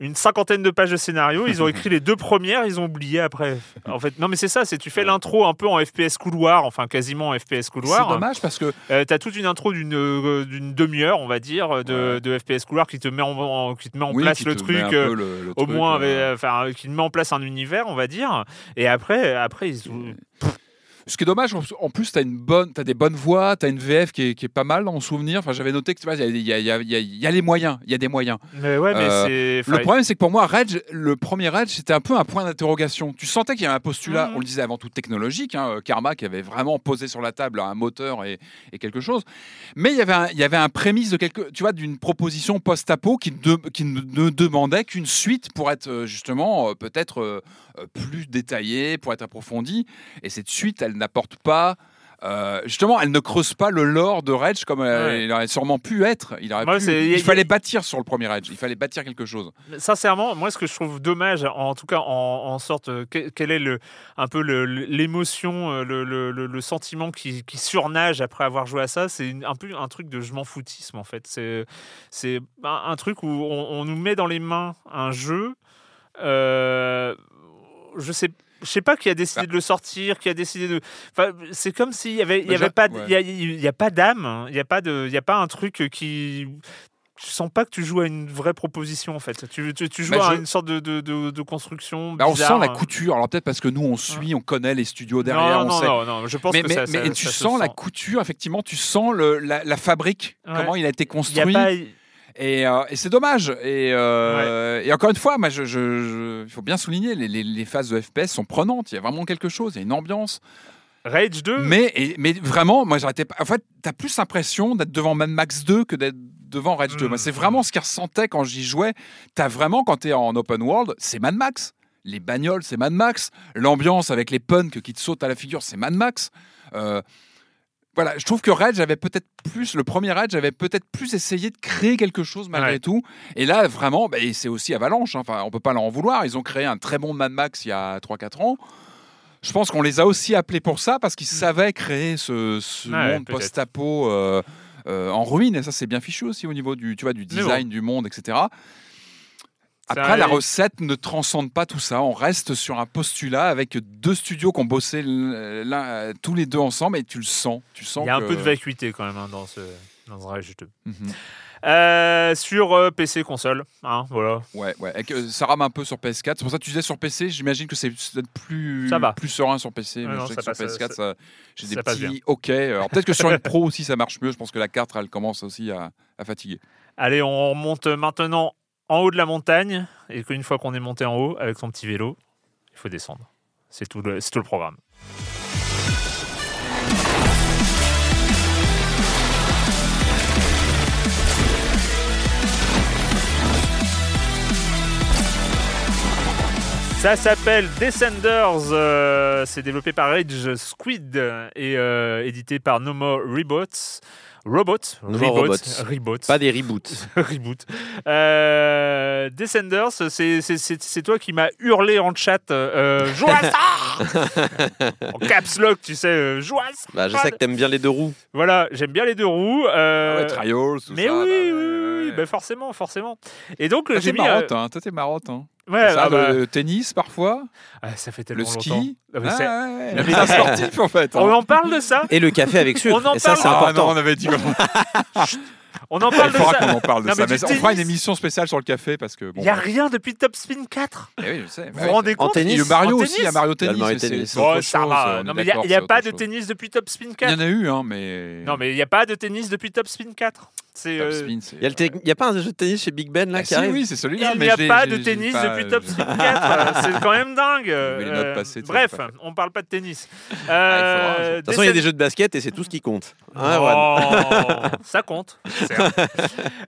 une cinquantaine de pages de scénario. Ils ont [laughs] écrit les deux premières, ils ont oublié après. En fait, non, mais c'est ça. C'est tu fais l'intro un peu en FPS couloir, enfin quasiment en FPS C'est couloir. dommage parce que Euh, t'as toute une intro d'une euh, d'une demi-heure, on va dire, de, Ouais. de FPS couloir qui te met en, en- qui te met en oui, place le truc. euh, peu le- le au truc, moins, enfin, qui te met en place un univers, on va dire. Et après, après ils ont- Ce qui est dommage, en- en plus, tu as, une bonne, as des bonnes voix, tu as une VF qui est, qui est pas mal mon souvenir. Enfin, J'avais noté que tu vois, il y y y y a- les moyens. Il y a des moyens. Mais ouais, mais Euh, c'est. Le problème, c'est que pour moi, Rage, le premier Rage, c'était un peu un point d'interrogation. Tu sentais qu'il y avait un postulat, Mhm. on le disait avant tout technologique, hein, Karma qui avait vraiment posé sur la table un moteur et, et quelque chose. Mais il y avait un, il y avait un prémisse de quelque, tu vois, d'une proposition post-apo qui, de- qui ne, ne demandait qu'une suite pour être euh, justement euh, peut-être euh, euh, plus détaillée, pour être approfondie. Et cette suite, elle n'apporte pas. euh, justement, elle ne creuse pas le lore de Rage comme euh, Ouais. il aurait sûrement pu être. Il, aurait pu- c'est- il fallait bâtir sur le premier Rage. Il fallait bâtir quelque chose. Sincèrement, moi, ce que je trouve dommage, en tout cas, en, en sorte, euh, que- quel est le, un peu l'émotion, le, le- le- le sentiment qui, qui surnage après avoir joué à ça, c'est un peu un truc de je m'en foutisme, en fait. C'est, un, truc où on, on nous met dans les mains un jeu. euh, je sais. Je sais pas qui a décidé de le sortir, qui a décidé de. Enfin, c'est comme s'il y avait, il y Bah, avait pas, ouais. il y a, il y a pas d'âme, hein. il y a pas de, il y a pas un truc qui je sens pas que tu joues à une vraie proposition en fait. Tu, tu, tu joues Bah, à je- une sorte de, de, de, de construction. Bah, on sent la couture. Alors peut-être parce que nous on suit, on connaît les studios derrière, Non, on non, sait. non, non, je pense mais que mais, ça, mais ça- tu ça se sens la sent. couture, effectivement, tu sens le, la, la fabrique, Ouais. comment il a été Il y a construit. pas. Et, euh, et c'est dommage. Et, euh, et encore une fois, moi, je, je- je- il faut bien souligner, les, les- les phases de FPS sont prenantes. Il y a vraiment quelque chose, il y a une ambiance. Rage 2 Mais, et- mais vraiment, moi, j'arrêtais pas. En fait, tu as plus l'impression d'être devant Mad Max 2 que d'être devant Rage 2. Mm. Moi, c'est vraiment ce qu'il ressentait quand j'y jouais. Tu as vraiment, quand tu es en open world, c'est Mad Max. Les bagnoles, c'est Mad Max. L'ambiance avec les punks qui te sautent à la figure, c'est Mad Max. Euh, voilà, je trouve que avait peut-être plus, le premier Rage avait peut-être plus essayé de créer quelque chose malgré Ouais. tout. Et là, vraiment, bah, c'est aussi Avalanche. hein. Enfin, on peut pas leur en vouloir. Ils ont créé un très bon Mad Max il y a 3-4 ans. Je pense qu'on les a aussi appelés pour ça parce qu'ils savaient créer ce, Mm. Monde post-apo euh, euh, en ruine. Et ça, c'est bien fichu aussi au niveau du, tu vois, du bon. design du monde, etc. Après, la recette ne transcende pas tout ça. On reste sur un postulat avec deux studios qui ont bossé euh, tous les deux ensemble et tu le sens. Tu sens Il y a un peu de vacuité quand même hein, dans ce dans ce Rage 2. Mhm. Euh, sur euh, PC console, hein, voilà. Ouais, ouais. Et que ça rame un peu sur PS4. C'est pour ça que tu disais sur PC, j'imagine que c'est plus, Ça va. plus serein sur PC. Mais non, je sais que sur passe, PS4, ça- ça- j'ai des petits OK. Alors peut-être que sur une [laughs] Pro aussi, ça marche mieux. Je pense que la carte, elle commence aussi à, à fatiguer. Allez, on remonte maintenant en haut de la montagne et qu'une fois qu'on est monté en haut avec son petit vélo, il faut descendre. C'est tout le, programme. Ça s'appelle Descenders, euh, c'est développé par Rage Squid et euh, édité par No More Rebots. Robots, No Robots. Rebots. Pas des reboots. [laughs] Reboot. Euh, Descenders, c'est- toi qui m'as hurlé en chat. Euh, joue à ça En caps lock, tu sais, euh, joue à ça Bah, je sais que t'aimes bien les deux roues. Voilà, j'aime bien les deux roues. euh, Ah ouais, Trials, tout mais ça. oui, bah, oui, oui, oui, ouais. bah forcément, forcément. Et donc, Toi, j'ai t'es mis. euh, marotte, hein. Toi, t'es marotte, hein. Ouais, Ça, ah bah, le tennis, parfois. ah, ça fait tellement Le longtemps. ski. Ah, mais Ah, ouais, ouais. C'est un sportif, en fait. hein. On en parle de ça Et le café avec sucre. On en Et ça, parle. c'est Ah, Ah, non, important. on avait dit. On en parle Il de faudra ça qu'on en parle de Non, ça. mais on fera une tennis. émission spéciale sur le café parce que. Il Bon, n'y a rien depuis Top Spin 4 Eh oui, je sais. Vous vous rendez En compte tennis Et le Mario En aussi, il y a tennis Mario Il y a le Tennis. Tennis. il n'y a, y a pas de chose. tennis depuis Top Spin Il y 4. en a eu, hein, mais. Non, mais il n'y a pas de tennis depuis Top Spin 4. C'est, Top euh, Spin, c'est- Il y, a te- pas un jeu de tennis chez Big Ben là Ah, qui si, arrive oui, c'est celui-là. Il n'y a j'ai- pas j'ai- de tennis pas, depuis euh, Top Spin 4. C'est quand même dingue. [laughs] Euh, passées, bref, on parle pas de tennis. [laughs] Ah, il faudra, Euh, De toute façon, il y a des jeux de basket et c'est tout ce qui compte. Hein, Oh, [laughs] ça compte.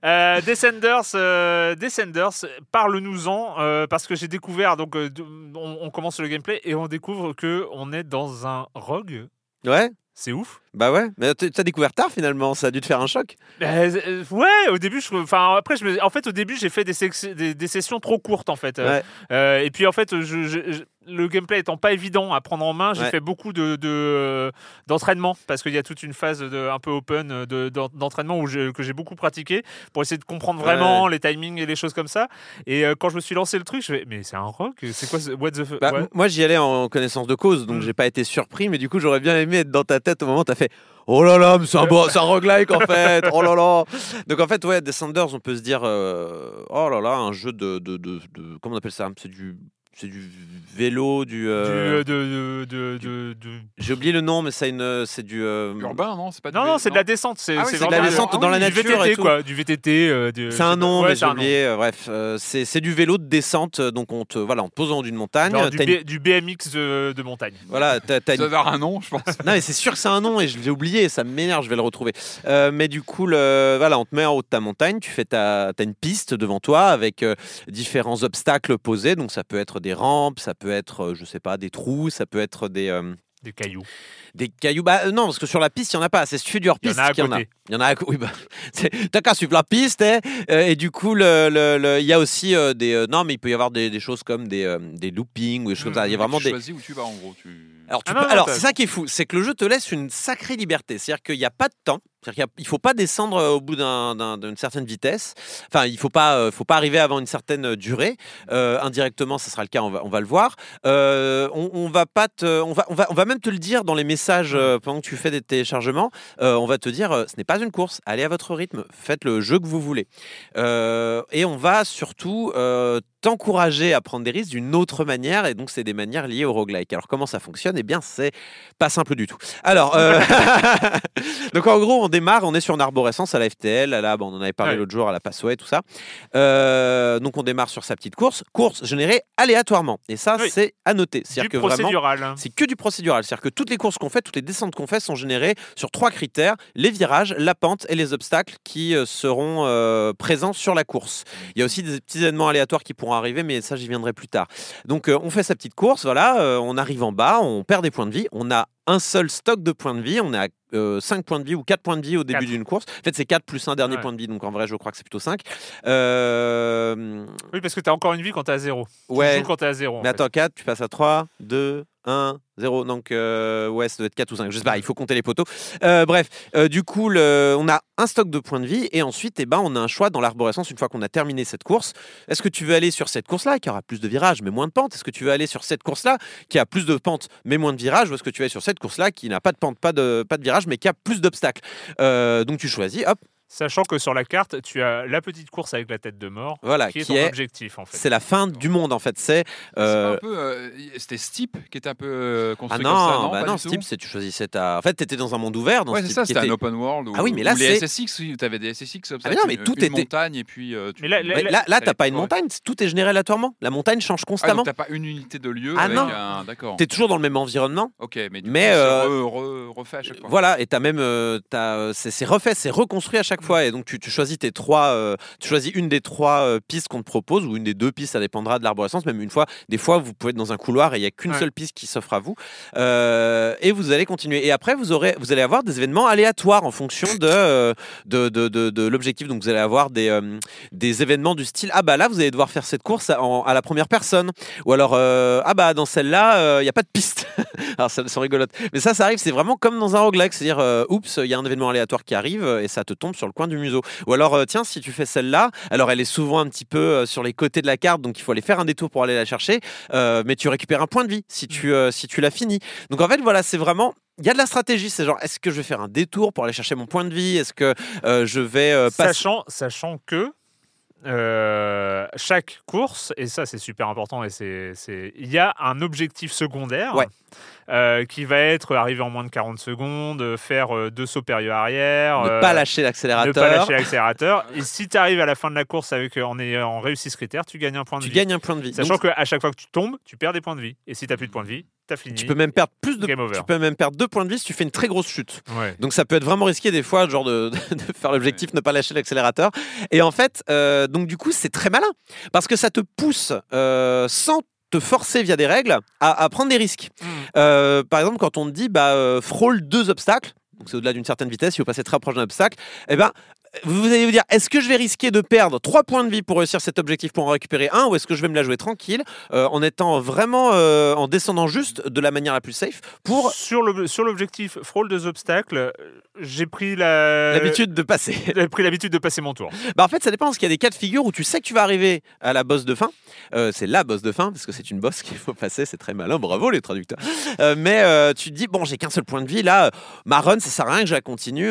Euh, Descenders, euh, Descenders, parle-nous-en euh, parce que j'ai découvert donc euh, on, on commence le gameplay et on découvre que on est dans un rogue. Ouais, C'est ouf. Bah ouais. Mais t'as découvert tard finalement, ça a dû te faire un choc. Euh, euh, ouais, au début, je, enfin après, je en fait, au début, j'ai fait des, sex- des, des sessions trop courtes en fait. Euh, Ouais. euh, et puis en fait, je, je- je- le gameplay étant pas évident à prendre en main, j'ai Ouais. fait beaucoup de, de, d'entraînement parce qu'il y a toute une phase de, un peu open de, d'en- d'entraînement où je- que j'ai beaucoup pratiqué pour essayer de comprendre vraiment les timings et les choses comme ça. Et euh, quand je me suis lancé le truc, je fais mais c'est un rock, c'est quoi ce- What the fuck Bah, Moi, j'y allais en connaissance de cause, donc Mm. j'ai pas été surpris, mais du coup, j'aurais bien aimé être dans ta tête au moment où t'as fait Oh là là, mais c'est un, un roguelike en fait, oh là là. Donc en fait, ouais, Descenders, on peut se dire euh, Oh là là, un jeu de. de, de, de- comment on appelle ça? C'est du. C'est du vélo, du. Du, euh, euh, de, de, de, de- de- J'ai oublié le nom, mais c'est une, c'est du. euh, Urbain, non C'est pas du Non, non, c'est de la descente. C'est Ah oui, c'est c'est de la descente du- dans la du nature VTT, et tout. quoi. Du VTT. euh, du- C'est un nom, Ouais, mais j'ai oublié. euh, Bref, euh, c'est c'est du vélo de descente. euh, Donc on te, voilà, on te pose en haut d'une montagne. Genre du, t'as une- du BMX de, de montagne. Voilà, t'as- t'as Ça une avoir un nom, je pense. Non, mais c'est sûr que c'est un nom et je l'ai oublié, ça m'énerve, je vais le retrouver. Euh, mais du coup, le, voilà, on te met en haut de ta montagne, tu fais ta, as une piste devant toi avec euh, différents obstacles posés. Donc, ça peut être des rampes, ça peut être, je sais pas, des trous, ça peut être des, euh, Des cailloux. des cailloux. Bah, euh, non, parce que sur la piste, il n'y en a pas. C'est Il a à qu'il y en a. Il y en a à côté. Oui, bah, [laughs] c'est- t'as qu'à suivre la piste. hein. Euh, et du coup, le- le- le- il y a aussi euh, des. euh, non, mais il peut y avoir des, des choses comme des, euh, des loopings ou des choses comme ça. Il y a vraiment tu des. choisis où tu vas, en gros. Tu... Alors, tu Ah peux- non, non, alors c'est ça qui est fou, c'est que le jeu te laisse une sacrée liberté. C'est-à-dire qu'il n'y a pas de temps. Qu'il ne faut pas descendre euh, au bout d'un- d'un- d'une certaine vitesse. Enfin, il ne faut, pas, euh, faut pas arriver avant une certaine durée. Euh, indirectement, ça sera le cas, on va, le voir. On, on va pas te, on, va, on, va, on va même te le dire dans les messages pendant que tu fais des téléchargements. On va te dire, ce n'est pas une course, allez à votre rythme, faites le jeu que vous voulez. Et on va surtout t'encourager à prendre des risques d'une autre manière, et donc c'est des manières liées au roguelike. Alors comment ça fonctionne? Eh bien, c'est pas simple du tout. Alors, euh, [laughs] donc en gros, on démarre, on est sur une arborescence à la FTL, à la, bon, on en avait parlé Ouais. l'autre jour, à la Passway, tout ça. Euh, donc on démarre sur sa petite course, course générée aléatoirement, et ça, Oui. c'est à noter. C'est-à-dire que procédural. hein. c'est que du procédural. C'est-à-dire que toutes les courses qu'on fait, toutes les descentes qu'on fait sont générées sur trois critères les virages, la pente et les obstacles qui euh, seront euh, présents sur la course. Il y a aussi des petits événements aléatoires qui pourront arriver, mais ça, j'y viendrai plus tard. Donc, euh, on fait sa petite course, voilà, euh, on arrive en bas, on perd des points de vie, on a un seul stock de points de vie, on est à 5 points de vie ou 4 points de vie au début d'une course. En fait, c'est 4 plus un dernier Ouais. point de vie, donc en vrai, je crois que c'est plutôt 5. Euh, Oui, parce que t'as encore une vie quand t'es à zéro. Ouais. Tu joues quand t'es à zéro. en Mais fait. attends, 4, tu passes à 3, 2, 1, 0. Donc, euh, ouais, ça doit être 4 ou 5. Je sais pas, il faut compter les poteaux. Euh, bref, euh, du coup, on a un stock de points de vie et ensuite, eh ben, on a un choix dans l'arborescence une fois qu'on a terminé cette course. Est-ce que tu veux aller sur cette course-là qui aura plus de virages mais moins de pentes? Est-ce que tu veux aller sur cette course-là qui a plus de pentes mais moins de virages? Ou est-ce que tu vas sur cette course-là qui n'a pas de pente, pas de, pas de virages mais qui a plus d'obstacles? Euh, Donc, tu choisis, hop, Sachant que sur la carte, tu as la petite course avec la tête de mort, voilà, qui est qui ton est. objectif en fait. C'est la fin du monde en fait. C'est. C'est euh, pas un peu, euh, C'était Steep qui était un peu euh, Ah construit non, comme ça, non, bah pas non, tout Steep, c'est tu choisissais ta. En fait, t'étais dans un monde ouvert. Dans Ouais, c'est Steep, ça, qui c'était était- un open world. Où, Ah oui, mais là, où les c'est- SSX, oui, t'avais des SSX comme ça. Ah mais non, mais une- tout une était- montagne et puis. euh, tu- Mais là- là, là, t'as pas une ouais. montagne, tout est généré aléatoirement. La montagne change Ah, constamment. donc t'as pas une unité de lieu Ah non. un. D'accord. T'es toujours dans le même environnement. Ok, mais du Mais, coup, euh, c'est re- re- refait à chaque fois. Voilà, et t'as même, t'as, c'est, c'est refait, c'est reconstruit à chaque fois, et donc tu, tu choisis tes trois, euh, tu choisis une des trois euh, pistes qu'on te propose ou une des deux pistes, ça dépendra de l'arborescence. Même une fois, des fois, vous pouvez être dans un couloir et il y a qu'une Ouais. seule piste qui s'offre à vous, Euh, et vous allez continuer. Et après, vous aurez, vous allez avoir des événements aléatoires en fonction de, de, de, de- de l'objectif. Donc vous allez avoir des, des événements du style ah bah là, vous allez devoir faire cette course à, en- à la première personne, ou alors ah bah dans celle-là, il n'y a pas de piste. [laughs] alors ça sont rigolotes. Mais ça, ça arrive, c'est vraiment comme dans un roguelike, c'est-à-dire, oups, il y a un événement aléatoire qui arrive et ça te tombe sur le coin du museau. Ou alors, euh, tiens, si tu fais celle-là, alors elle est souvent un petit peu euh, sur les côtés de la carte, donc il faut aller faire un détour pour aller la chercher, euh, mais tu récupères un point de vie si tu, euh, si tu l'as fini. Donc en fait, voilà, c'est vraiment. Il y a de la stratégie, c'est genre, est-ce que je vais faire un détour pour aller chercher mon point de vie? Est-ce que euh, je vais euh, passer. Sachant, sachant que euh, chaque course, et ça c'est super important, et c'est, c'est- il y a un objectif secondaire Ouais. Euh, qui va être arriver en moins de 40 secondes, euh, faire euh, deux sauts période arrière, Ne pas lâcher ne l'accélérateur. pas lâcher l'accélérateur. Et si tu arrives à la fin de la course avec, en ayant réussi ce critère, tu gagnes un point de Tu vie. gagnes un point de vie. Sachant qu'à chaque fois que tu tombes, tu perds des points de vie. Et si tu n'as plus de points de vie, tu as fini. tu peux même perdre plus de. Tu peux même perdre deux points de vie si tu fais une très grosse chute. Ouais. Donc ça peut être vraiment risqué des fois, genre de, [laughs] de faire l'objectif, ne pas lâcher l'accélérateur. Et en fait, euh, donc du coup, c'est très malin parce que ça te pousse euh, sans te forcer via des règles à, à prendre des risques. Mm. Euh, par exemple, quand on te dit bah, euh, frôle deux obstacles, donc c'est au-delà d'une certaine vitesse, il faut passer très proche d'un obstacle, eh ben vous allez vous dire, est-ce que je vais risquer de perdre 3 points de vie pour réussir cet objectif pour en récupérer un, ou est-ce que je vais me la jouer tranquille, euh, en étant vraiment, euh, en descendant juste de la manière la plus safe, pour Sur le- sur l'objectif frôle deux obstacles, euh, j'ai pris la- l'habitude de passer [laughs] J'ai pris l'habitude de passer mon tour. Bah en fait, ça dépend parce qu'il y a des cas de figure où tu sais que tu vas arriver à la bosse de fin. Euh, c'est la bosse de fin parce que c'est une bosse qu'il faut passer. C'est très malin. Bravo les traducteurs. Mais tu te dis bon, j'ai qu'un seul point de vie là. Ma run, ça sert à rien que je la continue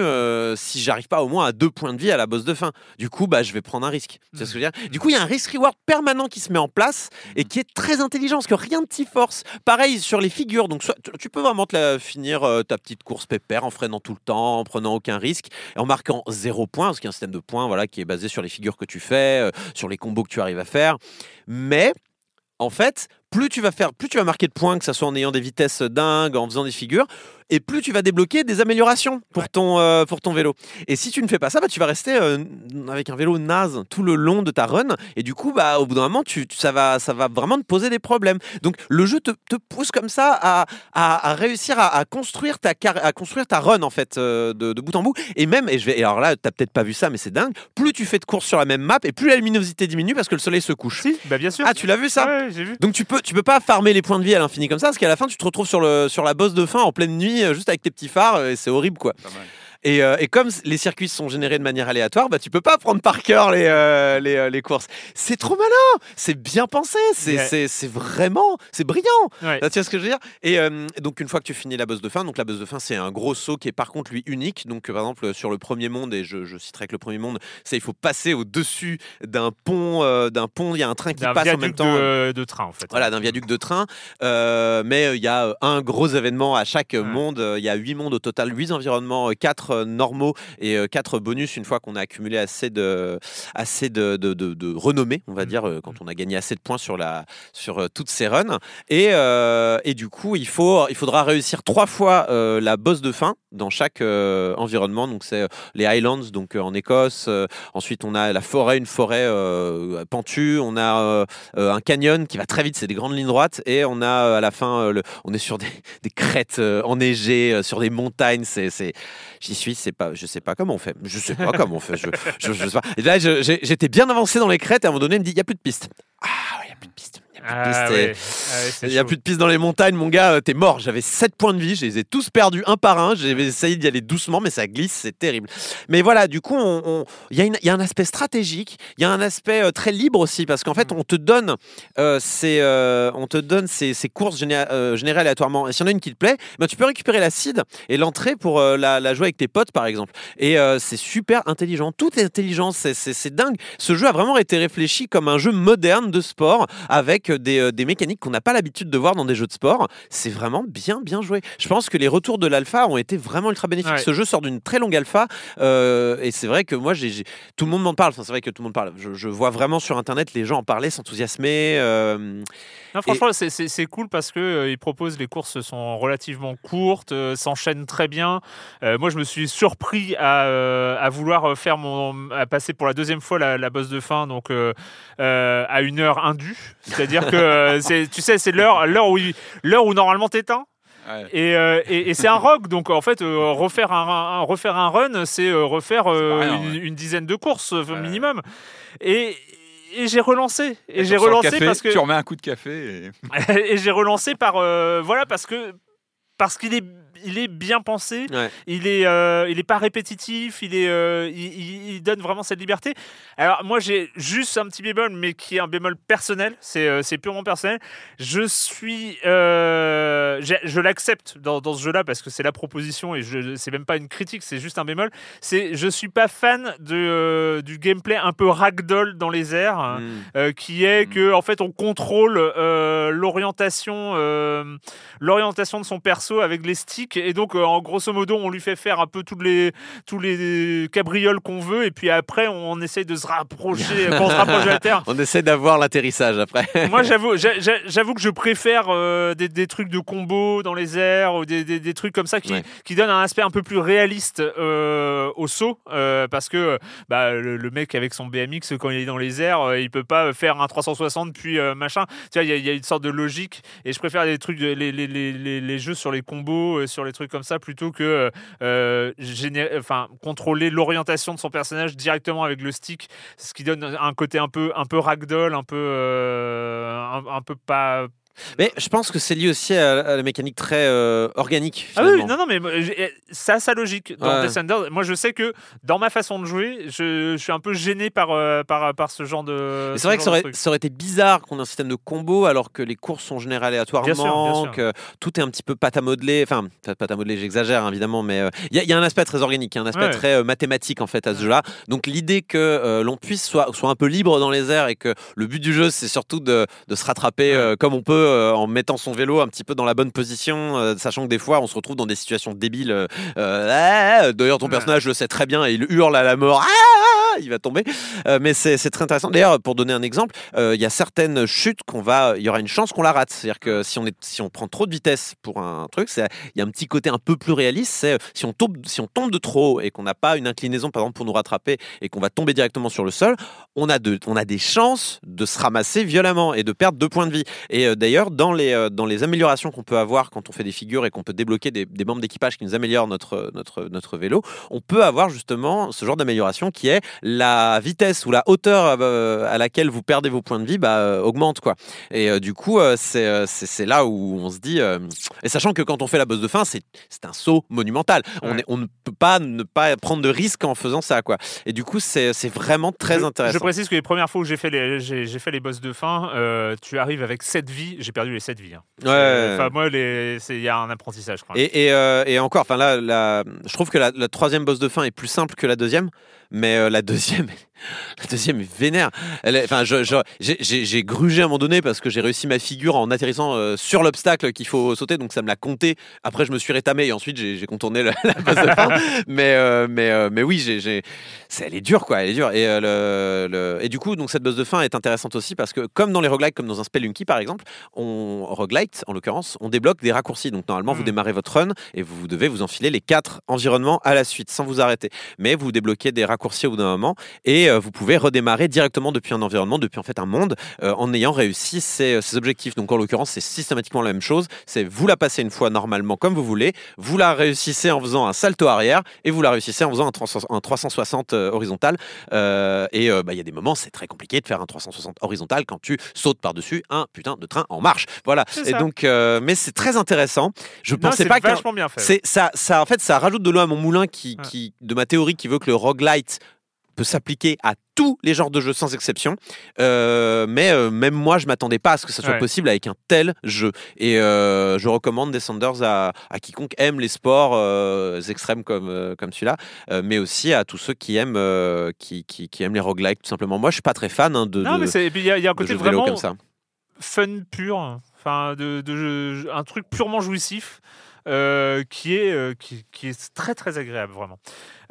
si j'arrive pas au moins à deux points de vie à la bosse de fin. Du coup, bah je vais prendre un risque. Tu sais ce que je veux dire? Du coup, il y a un risk reward permanent qui se met en place et qui est très intelligent parce que rien ne t'y force. Pareil sur les figures. Donc soit- tu- peux vraiment te la finir euh, ta petite course pépère en freinant tout le temps, en prenant aucun risque et en marquant zéro point, parce qu'il y a un système de points voilà, qui est basé sur les figures que tu fais, euh, sur les combos que tu arrives à faire. Mais en fait, plus tu vas faire, plus tu vas marquer de points, que ce soit en ayant des vitesses dingues, en faisant des figures, et plus tu vas débloquer des améliorations pour, ton, euh, pour ton vélo. Et si tu ne fais pas ça, bah, tu vas rester euh, avec un vélo naze tout le long de ta run. Et du coup, bah, au bout d'un moment, tu, ça, va, ça va vraiment te poser des problèmes. Donc le jeu te, te pousse comme ça à, à- à réussir à, à construire ta, car- à construire ta run en fait euh, de, de bout en bout. Et même, et, je vais, et alors là, tu peut-être pas vu ça, mais c'est dingue, plus tu fais de courses sur la même map, et plus la luminosité diminue parce que le soleil se couche. Si, bah bien sûr. Ah, tu l'as vu ça? Ouais, j'ai vu. donc tu peux, tu peux pas farmer les points de vie à l'infini comme ça, parce qu'à la fin tu te retrouves sur, la bosse de fin en pleine nuit, euh, juste avec tes petits phares, euh, et c'est horrible quoi. Et, euh, et comme les circuits sont générés de manière aléatoire, bah tu peux pas prendre par cœur les, euh, les, euh, les courses. C'est trop malin, c'est bien pensé, c'est c'est vraiment, c'est brillant. Ouais. Ah, tu vois ce que je veux dire? Et euh, donc une fois que tu finis la bosse de fin, donc la bosse de fin c'est un gros saut qui est par contre lui unique. Donc par exemple sur le premier monde, et je, je citerai que le premier monde, c'est il faut passer au dessus d'un pont, d'un pont, il y a un train qui passe en même temps. de, de train en fait. Voilà, d'un viaduc de train. Mais il y a un gros événement à chaque Ouais. monde. Il y a huit mondes au total, huit environnements, quatre euh, normaux et euh, quatre bonus une fois qu'on a accumulé assez de, assez de, de, de- de renommée, on va dire, euh, quand on a gagné assez de points sur, la, sur euh, toutes ces runs. Et, euh, et du coup, il, faut, il faudra réussir trois fois euh, la bosse de fin dans chaque euh, environnement. Donc, c'est euh, les Highlands, donc euh, en Écosse. Euh, ensuite, on a la forêt, une forêt euh, pentue. On a euh, euh, un canyon qui va très vite, c'est des grandes lignes droites. Et on a euh, à la fin, euh, le- on est sur des, des crêtes euh, enneigées, euh, sur des montagnes. C'est, j'y suis, c'est pas, je sais pas comment on fait. Je sais pas comment on fait. Je, je, là, j'étais bien avancé dans les crêtes. Et à un moment donné, il me dit, il y a plus de piste. Ah, il y a plus de piste. Y Ah, ouais. Ah ouais, n'y a plus de piste dans les montagnes, mon gars, euh, t'es mort. J'avais 7 points de vie, je les ai tous perdus un par un. J'ai essayé d'y aller doucement, mais ça glisse, c'est terrible. Mais voilà, du coup, on- on- il y, a y un aspect stratégique, il y a un aspect euh, très libre aussi, parce qu'en fait, on te donne, euh, ces, euh, on te donne ces, ces courses géné- euh, générées aléatoirement. Et s'il y en a une qui te plaît, ben, tu peux récupérer la seed et l'entrée pour euh, la, la jouer avec tes potes, par exemple. Et euh, c'est super intelligent. Tout est intelligent, c'est dingue. Ce jeu a vraiment été réfléchi comme un jeu moderne de sport avec des, euh, des mécaniques qu'on n'a pas l'habitude de voir dans des jeux de sport. C'est vraiment bien, bien joué. Je pense que les retours de l'alpha ont été vraiment ultra bénéfiques. Ouais. Ce jeu sort d'une très longue alpha euh, et c'est vrai que moi, j'ai tout le monde m'en parle. Enfin, c'est vrai que tout le monde parle. Je, je vois vraiment sur internet les gens en parler, s'enthousiasmer. euh, Non, franchement, c'est- cool parce que euh, ils proposent les courses sont relativement courtes, s'enchaînent très bien. Moi, je me suis surpris à, à vouloir faire mon, à passer pour la deuxième fois la, la bosse de fin, donc à une heure indue. C'est-à-dire que euh, c'est, tu sais, c'est l'heure, l'heure où, l'heure où normalement t'éteins. Ouais. Et, euh, et, et c'est un rogue, donc en fait, euh, refaire, un, un- refaire un run, c'est euh, refaire euh, rien, une, ouais. une dizaine de courses euh, minimum. Et, et j'ai relancé. Et, j'ai relancé café, parce que Tu remets un coup de café. Et... [laughs] j'ai relancé par voilà parce que parce qu'il est il est bien pensé, Ouais. il est euh, il est pas répétitif, il est euh, il, donne vraiment cette liberté. Alors moi j'ai juste un petit bémol mais qui est un bémol personnel, c'est euh, c'est purement personnel. Je suis euh, je l'accepte dans, dans ce jeu-là parce que c'est la proposition et je c'est même pas une critique, c'est juste un bémol. C'est je suis pas fan de du gameplay un peu ragdoll dans les airs, hein, Mm. euh, qui est que en fait on contrôle l'orientation l'orientation de son perso avec les sticks et donc euh, en grosso modo on lui fait faire un peu tous les tous les cabrioles qu'on veut et puis après on essaye de se rapprocher [laughs] on se rapproche de la terre On essaie d'avoir l'atterrissage après. [laughs] moi, j'avoue, j'a- j'a- j'avoue que je préfère euh, des, des trucs de combo dans les airs ou des, des- des trucs comme ça qui, Ouais. qui donnent un aspect un peu plus réaliste euh, au saut euh, parce que bah, le, le mec avec son BMX quand il est dans les airs, il peut pas faire un 360 puis machin. Tu vois, il y, a- il y a une sorte de logique et je préfère les trucs, de- les, les, les, jeux sur les combos, sur les trucs comme ça plutôt que euh, géné- enfin contrôler l'orientation de son personnage directement avec le stick, ce qui donne un côté un peu un peu ragdoll, un peu euh, un peu pas. Mais je pense que c'est lié aussi à, à la mécanique très euh, organique. Ah oui, non non mais moi, j'ai- ça a sa logique dans Ouais. Descenders. Moi je sais que dans ma façon de jouer, je, je suis un peu gêné par euh, par par ce genre de. Ce c'est vrai que ça aurait, truc. ça aurait été bizarre qu'on ait un système de combo alors que les courses sont générées aléatoirement, Bien sûr, bien sûr. que tout est un petit peu pâte à modeler. Enfin, pâte à modeler, j'exagère hein, évidemment, mais euh, il y, a- il y a un aspect très organique, il y a un aspect Ouais. très euh, mathématique en fait à ce jeu-là. Donc l'idée que euh, l'on puisse soit, soit un peu libre dans les airs et que le but du jeu c'est surtout de, de se rattraper euh, comme on peut euh, en mettant son vélo un petit peu dans la bonne position, euh, sachant que des fois on se retrouve dans des situations débiles. euh, ah, D'ailleurs ton personnage le sait très bien et il hurle à la mort. Ah, il va tomber. Mais c'est très intéressant. D'ailleurs, pour donner un exemple, il y a certaines chutes qu'on va, il y aura une chance qu'on la rate. C'est-à-dire que si on est, si on prend trop de vitesse pour un truc, il y a un petit côté un peu plus réaliste. C'est si on tombe, si on tombe de trop haut et qu'on n'a pas une inclinaison, par exemple, pour nous rattraper et qu'on va tomber directement sur le sol, on a de, on a des chances de se ramasser violemment et de perdre deux points de vie. Et euh, d'ailleurs, dans les, euh, dans les améliorations qu'on peut avoir quand on fait des figures et qu'on peut débloquer des, des membres d'équipage qui nous améliorent notre, notre, notre vélo, on peut avoir justement ce genre d'amélioration qui est la vitesse ou la hauteur euh, à laquelle vous perdez vos points de vie bah, euh, augmente quoi. Et euh, du coup, euh, c'est euh, c'est là où on se dit, euh, et sachant que quand on fait la bosse de fin, c'est un saut monumental. On, est, on ne peut pas ne pas prendre de risque en faisant ça quoi. Et du coup, c'est vraiment très je, intéressant. Je précise que les premières fois où j'ai fait les, j'ai, j'ai fait les boss de fin, euh, tu arrives avec 7 vies. J'ai perdu les 7 vies. hein. Ouais. Enfin, moi, les- il y a un apprentissage. Quoi. Et, et, euh, et encore, enfin là, la- je trouve que la, la troisième boss de fin est plus simple que la deuxième, mais euh, la deuxième, la deuxième est vénère. Enfin, j'ai- grugé à un moment donné parce que j'ai réussi ma figure en atterrissant euh, sur l'obstacle qu'il faut sauter, donc ça me l'a compté. Après, je me suis rétamé et ensuite j'ai contourné [laughs] la, la de fin. mais, euh, mais, euh, mais oui, j'ai, elle est dure quoi, elle est dure. Et, le, le- et du coup, donc cette boss de fin est intéressante aussi parce que comme dans les roguelikes, comme dans un Spelunky par exemple, on roguelite en l'occurrence, on débloque des raccourcis. Donc normalement, vous Mm. démarrez votre run et vous devez vous enfiler les quatre environnements à la suite sans vous arrêter. Mais vous débloquez des raccourcis au bout d'un moment et vous pouvez redémarrer directement depuis un environnement, depuis en fait un monde, euh, en ayant réussi ces, ces objectifs. Donc en l'occurrence, c'est systématiquement la même chose. C'est vous la passez une fois normalement comme vous voulez, vous la réussissez en faisant un salto arrière et vous la réussissez en faisant un, 300 un 360 euh, horizontal. Euh, et euh, bah, il y a des moments, c'est très compliqué de faire un 360 horizontal quand tu sautes par-dessus un putain de train en marche. Voilà. Et donc, euh, mais c'est très intéressant. Je Non, pensais pas vachement fait. c'est ça, ça, en fait, ça rajoute de l'eau à mon moulin qui, Ouais. qui, de ma théorie qui veut que le roguelite peut s'appliquer à tous les genres de jeux sans exception. Euh, mais euh, même moi, je m'attendais pas à ce que ça soit Ouais. possible avec un tel jeu. Et euh, je recommande Descenders à, à quiconque aime les sports extrêmes comme, comme celui-là, mais aussi à tous ceux qui aiment, qui, qui, qui aiment les roguelikes, tout simplement. Moi, je suis pas très fan hein, de, Non, mais il y, a- il y a un côté vraiment comme ça. fun pur, enfin de, de jeu- un truc purement jouissif. Euh, qui est euh, qui, qui est très très agréable vraiment.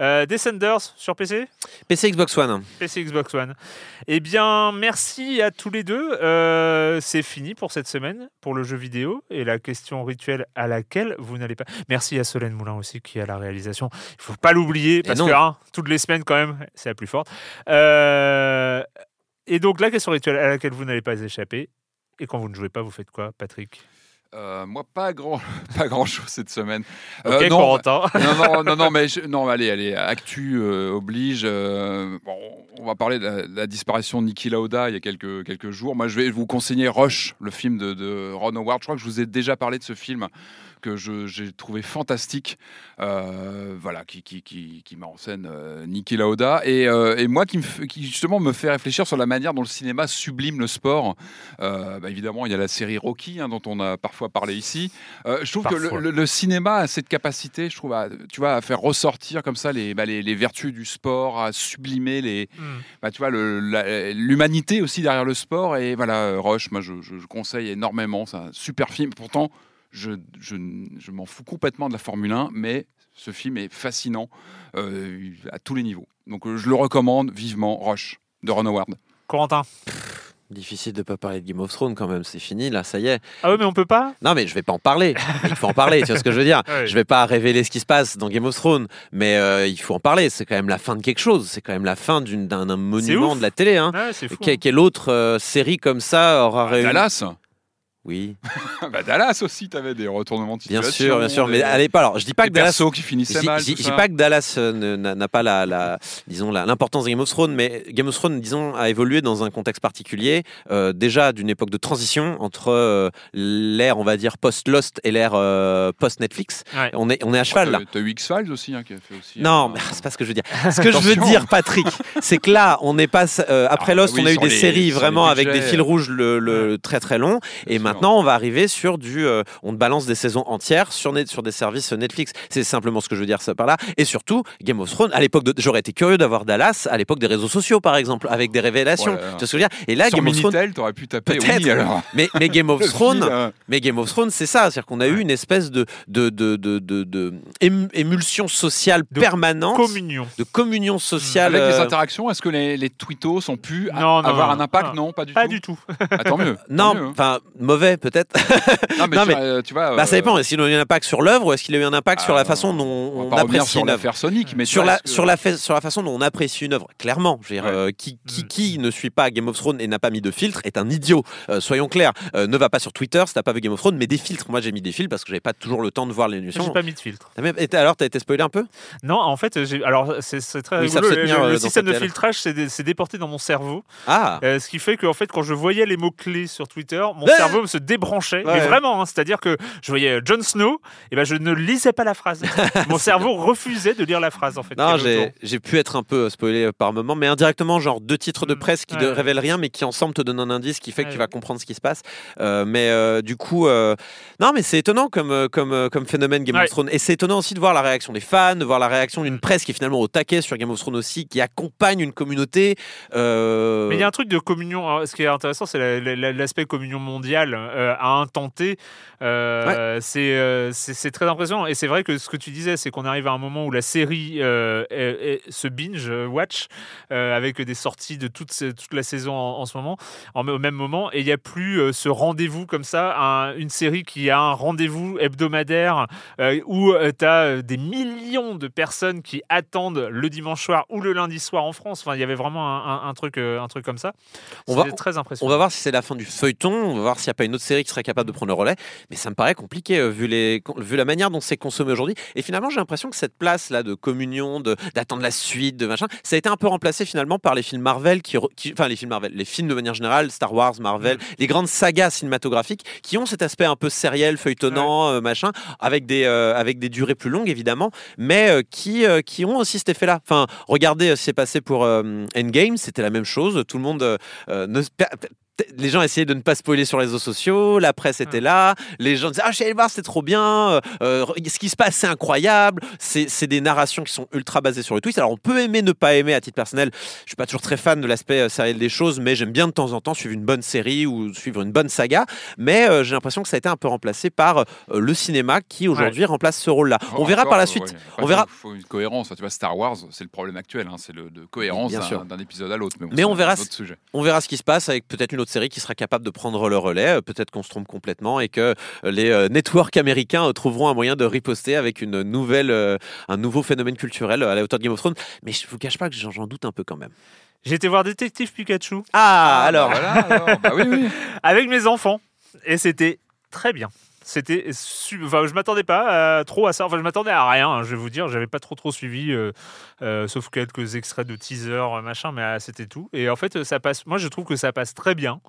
Euh, Descenders sur PC, PC Xbox One. PC Xbox One. Eh bien, merci à tous les deux. Euh, c'est fini pour cette semaine pour le jeu vidéo et la question rituelle à laquelle vous n'allez pas. Merci à Solène Moulin aussi qui est à la réalisation. Il faut pas l'oublier parce que hein, toutes les semaines quand même, c'est la plus forte. Et donc la question rituelle à laquelle vous n'allez pas échapper. Et quand vous ne jouez pas, vous faites quoi, Patrick? Euh, moi, pas grand, [laughs] pas grand chose cette semaine. Ok, Euh, non, Corentin. [laughs] non, non, non, non, mais je- non, allez, allez, actu euh, oblige. euh, bon, on va parler de la, de la disparition de Niki Lauda il y a quelques, quelques jours. Moi, je vais vous conseiller Rush, le film de, de Ron Howard. Je crois que je vous ai déjà parlé de ce film que j'ai trouvé fantastique, euh, voilà, qui, qui, qui, qui met en scène euh, Niki Lauda, et, euh, et moi qui, me qui justement me fait réfléchir sur la manière dont le cinéma sublime le sport. Euh, bah, évidemment, il y a la série Rocky, hein, dont on a parfois parlé ici. Je trouve que le, le- le cinéma a cette capacité, je trouve, à, tu vois, à faire ressortir comme ça les, bah, les, les vertus du sport, à sublimer les, Hmm. bah, tu vois, l'humanité aussi derrière le sport. Et voilà, Roche, moi, je, je- je conseille énormément. C'est un super film. Pourtant, je, je, je m'en fous complètement de la Formule 1, mais ce film est fascinant euh, à tous les niveaux. Donc, euh, je le recommande vivement, Roche, de Ron Howard. Corentin. Difficile de pas parler de Game of Thrones quand même, c'est fini là, ça y est. Ah oui, mais on peut pas? Non mais je vais pas en parler. Il faut en parler, tu vois ce que je veux dire. [laughs] Ouais. Je vais pas révéler ce qui se passe dans Game of Thrones, mais euh, il faut en parler. C'est quand même la fin de quelque chose. C'est quand même la fin d'un monument de la télé. Hein. Ouais, fou. Que- Quelle autre euh, série comme ça aura réuni Dallas Oui, [laughs] bah, Dallas aussi, tu avais des retournements de bien situation. sûr, bien sûr. Mais allez pas. Alors, je dis pas que Dallas. qui finissaient Je mal. je dis pas que Dallas euh, n'a pas la, la- disons la- l'importance de Game of Thrones, mais Game of Thrones, disons, a évolué dans un contexte particulier, euh, déjà d'une époque de transition entre euh, l'ère, on va dire, post-Lost et l'ère euh, post-Netflix. Ouais. On est, on est à cheval là. T'as- eu X-Files aussi, hein, qui a fait aussi. Non, mais c'est pas ce que je veux dire. [laughs] Ce que je veux dire, Patrick, c'est que là, on n'est pas euh, après Ah, Lost, oui, on a eu des les- séries vraiment avec des fils rouges le, le- très très longs, et sûr. Maintenant on va arriver sur du, euh, on te balance des saisons entières sur net, sur des services Netflix. C'est simplement ce que je veux dire ça par là. Et surtout, Game of Thrones, à l'époque, de- j'aurais été curieux d'avoir Dallas à l'époque des réseaux sociaux, par exemple, avec des révélations. Ouais. Tu vois ce que je veux dire? Et là, Sur Game of Thrones. T'aurais pu taper Peut-être. oui alors. Mais, mais Game of [laughs] Thrones, fil, euh, mais Game of Thrones, c'est ça, c'est-à-dire qu'on a eu une espèce de, de, de, de, de- de ému- émulsion sociale De permanente, Communion. de communion sociale. Avec les euh, interactions, est-ce que les, les twittos ont pu Non, non, avoir non, un impact? Non. Non, pas du Pas tout. du tout. Ah, tant mieux. Non, hein. enfin mauvais peut-être. non, mais, non, tu, mais- vois, tu vois. Bah, ça euh, dépend. Est-ce qu'il a eu un impact sur l'œuvre ou est-ce qu'il a eu un impact sur la ah, façon dont on apprécie sur une œuvre l'affaire Sonic, mais sur la, que- sur, la fa- sur la façon dont on apprécie une œuvre, clairement, je veux dire, Ouais. euh, qui, qui, qui ne suit pas Game of Thrones et n'a pas mis de filtre est un idiot. Euh, soyons clairs, Euh, ne va pas sur Twitter si t'as pas vu Game of Thrones, mais des filtres. Moi, j'ai mis des filtres parce que j'avais pas toujours le temps de voir l'émission. J'ai pas mis de filtre. Alors, t'as été spoilé un peu? Non, en fait, j'ai. Alors, c'est c'est très Oui, rigolo. Le, tenir, le euh, dans système de filtrage s'est dé- s'est déporté dans mon cerveau. Ah Euh, ce qui fait qu'en fait, quand je voyais les mots-clés sur Twitter, mon cerveau se débranchait. Ouais. Mais vraiment, hein, c'est-à-dire que je voyais Jon Snow, et ben je ne lisais pas la phrase. [laughs] mon cerveau refusait de lire la phrase, en fait. Non, j'ai pu être un peu spoilé par moment, mais indirectement, genre deux titres de Mm. presse qui ne Ouais. révèlent rien, mais qui ensemble te donnent un indice qui fait que Ouais, tu vas comprendre ce qui se passe. Euh, mais euh, du coup, euh, non, mais c'est étonnant comme, euh, comme, euh, comme phénomène Game of Thrones. Et c'est étonnant aussi de voir la réaction des fans, de voir la réaction d'une presse qui est finalement au taquet sur Game of Thrones aussi, qui accompagne une communauté. euh, Mais il y a un truc de communion. alors, ce qui est intéressant, c'est la- la- l'aspect communion mondiale euh, à T. Euh, c'est, euh, c'est c'est très impressionnant. Et c'est vrai que ce que tu disais, c'est qu'on arrive à un moment où la série se binge watch avec des sorties de toute, toute la saison en, en ce moment, en, au même moment. Et il n'y a plus ce rendez-vous comme ça, un- une série qui a un rendez-vous hebdomadaire où tu as des millions de personnes qui attendent le dimanche soir ou le lundi soir en France. Enfin, il y avait vraiment un, un- un truc, un truc comme ça. On va- très On impressionnant. va voir si c'est la fin du feuilleton, on va voir s'il n'y a pas une autre série qui serait capable de prendre le relais, mais ça me paraît compliqué euh, vu, les, vu la manière dont c'est consommé aujourd'hui. Et finalement, j'ai l'impression que cette place-là de communion, de- d'attendre la suite, de machin, ça a été un peu remplacé finalement par les films Marvel, qui, enfin les films Marvel, les films de manière générale, Star Wars, Marvel, les grandes sagas cinématographiques qui ont cet aspect un peu sériel, feuilletonnant, euh, machin, avec des, euh, avec des durées plus longues évidemment, mais euh, qui, qui ont aussi cet effet-là. Enfin, regardez ce qui s'est passé pour Endgame, c'était la même chose. Tout le monde ne, les gens essayaient de ne pas spoiler sur les réseaux sociaux, la presse était là, les gens disaient Ah, je suis allé le voir, c'était trop bien, euh, euh, ce qui se passe, c'est incroyable. C'est c'est des narrations qui sont ultra basées sur le twist. Alors, on peut aimer, ne pas aimer à titre personnel. Je suis pas toujours très fan de l'aspect euh, sériel des choses, mais j'aime bien de temps en temps suivre une bonne série ou suivre une bonne saga. Mais euh, j'ai l'impression que ça a été un peu remplacé par euh, le cinéma qui aujourd'hui remplace ce rôle-là. On Encore, verra par la suite. ouais. On verra. faut- faut une cohérence. Tu vois, Star Wars, c'est le problème actuel. hein, c'est le de cohérence d'un épisode à l'autre. bon, Mais c'est on verra ce-. On verra ce qui se passe avec peut-être une autre série qui sera capable de prendre le relais. Euh, Peut-être qu'on se trompe complètement et que euh, les euh, networks américains euh, trouveront un moyen de riposter avec une nouvelle, euh, un nouveau phénomène culturel à la hauteur de Game of Thrones. Mais je vous cache pas que j'en j'en doute un peu quand même. J'ai été voir Détective Pikachu Ah, alors Bah voilà, alors. Bah oui, oui. [laughs] avec mes enfants et c'était très bien. C'était, enfin, je m'attendais pas à- trop à ça. Enfin, je m'attendais à rien. hein, je vais vous dire, j'avais pas trop trop suivi, euh, euh, sauf quelques extraits de teaser, euh, machin, mais euh, c'était tout. Et en fait, ça passe. Moi, je trouve que ça passe très bien.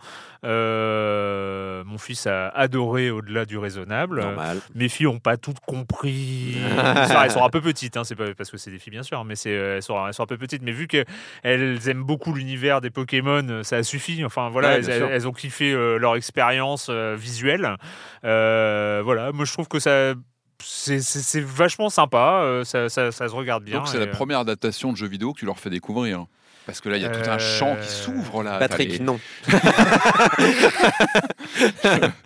Euh, mon fils a adoré au-delà du raisonnable. Normal. Mes filles ont pas toutes compris. [laughs] Elles sont un peu petites, hein, c'est pas parce que c'est des filles bien sûr, mais c'est elles sont, elles sont un peu petites. Mais vu qu'elles aiment beaucoup l'univers des Pokémon, ça suffit. Enfin voilà, Ouais, elles, elles ont kiffé leur expérience visuelle. Euh, voilà, moi je trouve que ça. C'est vachement sympa, euh, ça, ça- ça se regarde bien. Donc c'est la euh, première adaptation de jeu vidéo que tu leur fais découvrir. Parce que là, il y a tout un champ qui Euh, s'ouvre là. Patrick, les- non. [laughs]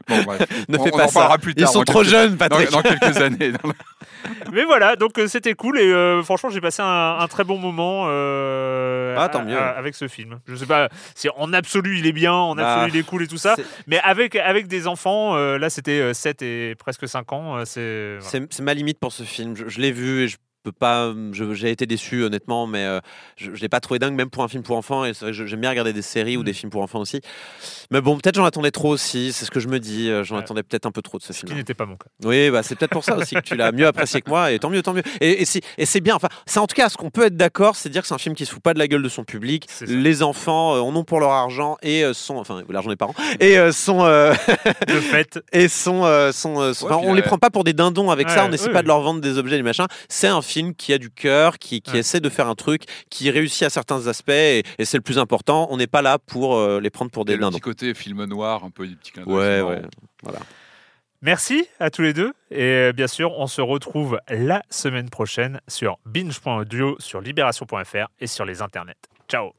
Bon, bref. Ne On- fais on pas en ça. parlera plus Ils tard, sont dans trop quelques- jeunes, Dans, Patrick. dans quelques années. Dans [laughs] Mais voilà, donc euh, c'était cool et euh, franchement j'ai passé un, un très bon moment euh, Ah, tant à- mieux. à- avec ce film. Je sais pas si en absolu il est bien, en Bah, absolu il est cool et tout ça, c'est- mais avec, avec des enfants, euh, là c'était euh, 7 et presque 5 ans, euh, c'est... voilà. C'est c'est ma limite pour ce film. Je, je l'ai vu et je peux pas. je- J'ai été déçu honnêtement, mais euh, je, je l'ai pas trouvé dingue même pour un film pour enfants. Et j'aime bien regarder des séries ou Mm. des films pour enfants aussi. Mais bon, peut-être j'en attendais trop aussi. C'est ce que je me dis. euh, J'en Ouais. attendais peut-être un peu trop de ce Ce qui film. n'était pas mon cas. Oui, bah c'est peut-être pour ça aussi que tu l'as mieux apprécié que moi. Et tant mieux, tant mieux. Et, et c'est et c'est bien. Enfin, c'est en tout cas ce qu'on peut être d'accord, c'est dire que c'est un film qui se fout pas de la gueule de son public. Les enfants euh, en ont pour leur argent et euh, sont, enfin l'argent des parents et euh, sont Le fait, [laughs] et sont, sont, sont- Ouais, on les prend pas pour des dindons avec ça, on n'essaie pas de leur vendre des objets, des machins. C'est un film qui a du cœur, qui, qui Ouais. essaie de faire un truc, qui réussit à certains aspects, et, et c'est le plus important. On n'est pas là pour euh, les prendre pour des le dindons. petit côté film noir, un peu des petits clins d'œil, Ouais, ouais. Voilà. merci à tous les deux et euh, bien sûr on se retrouve la semaine prochaine sur binge.audio, sur libération.fr et sur les internets. Ciao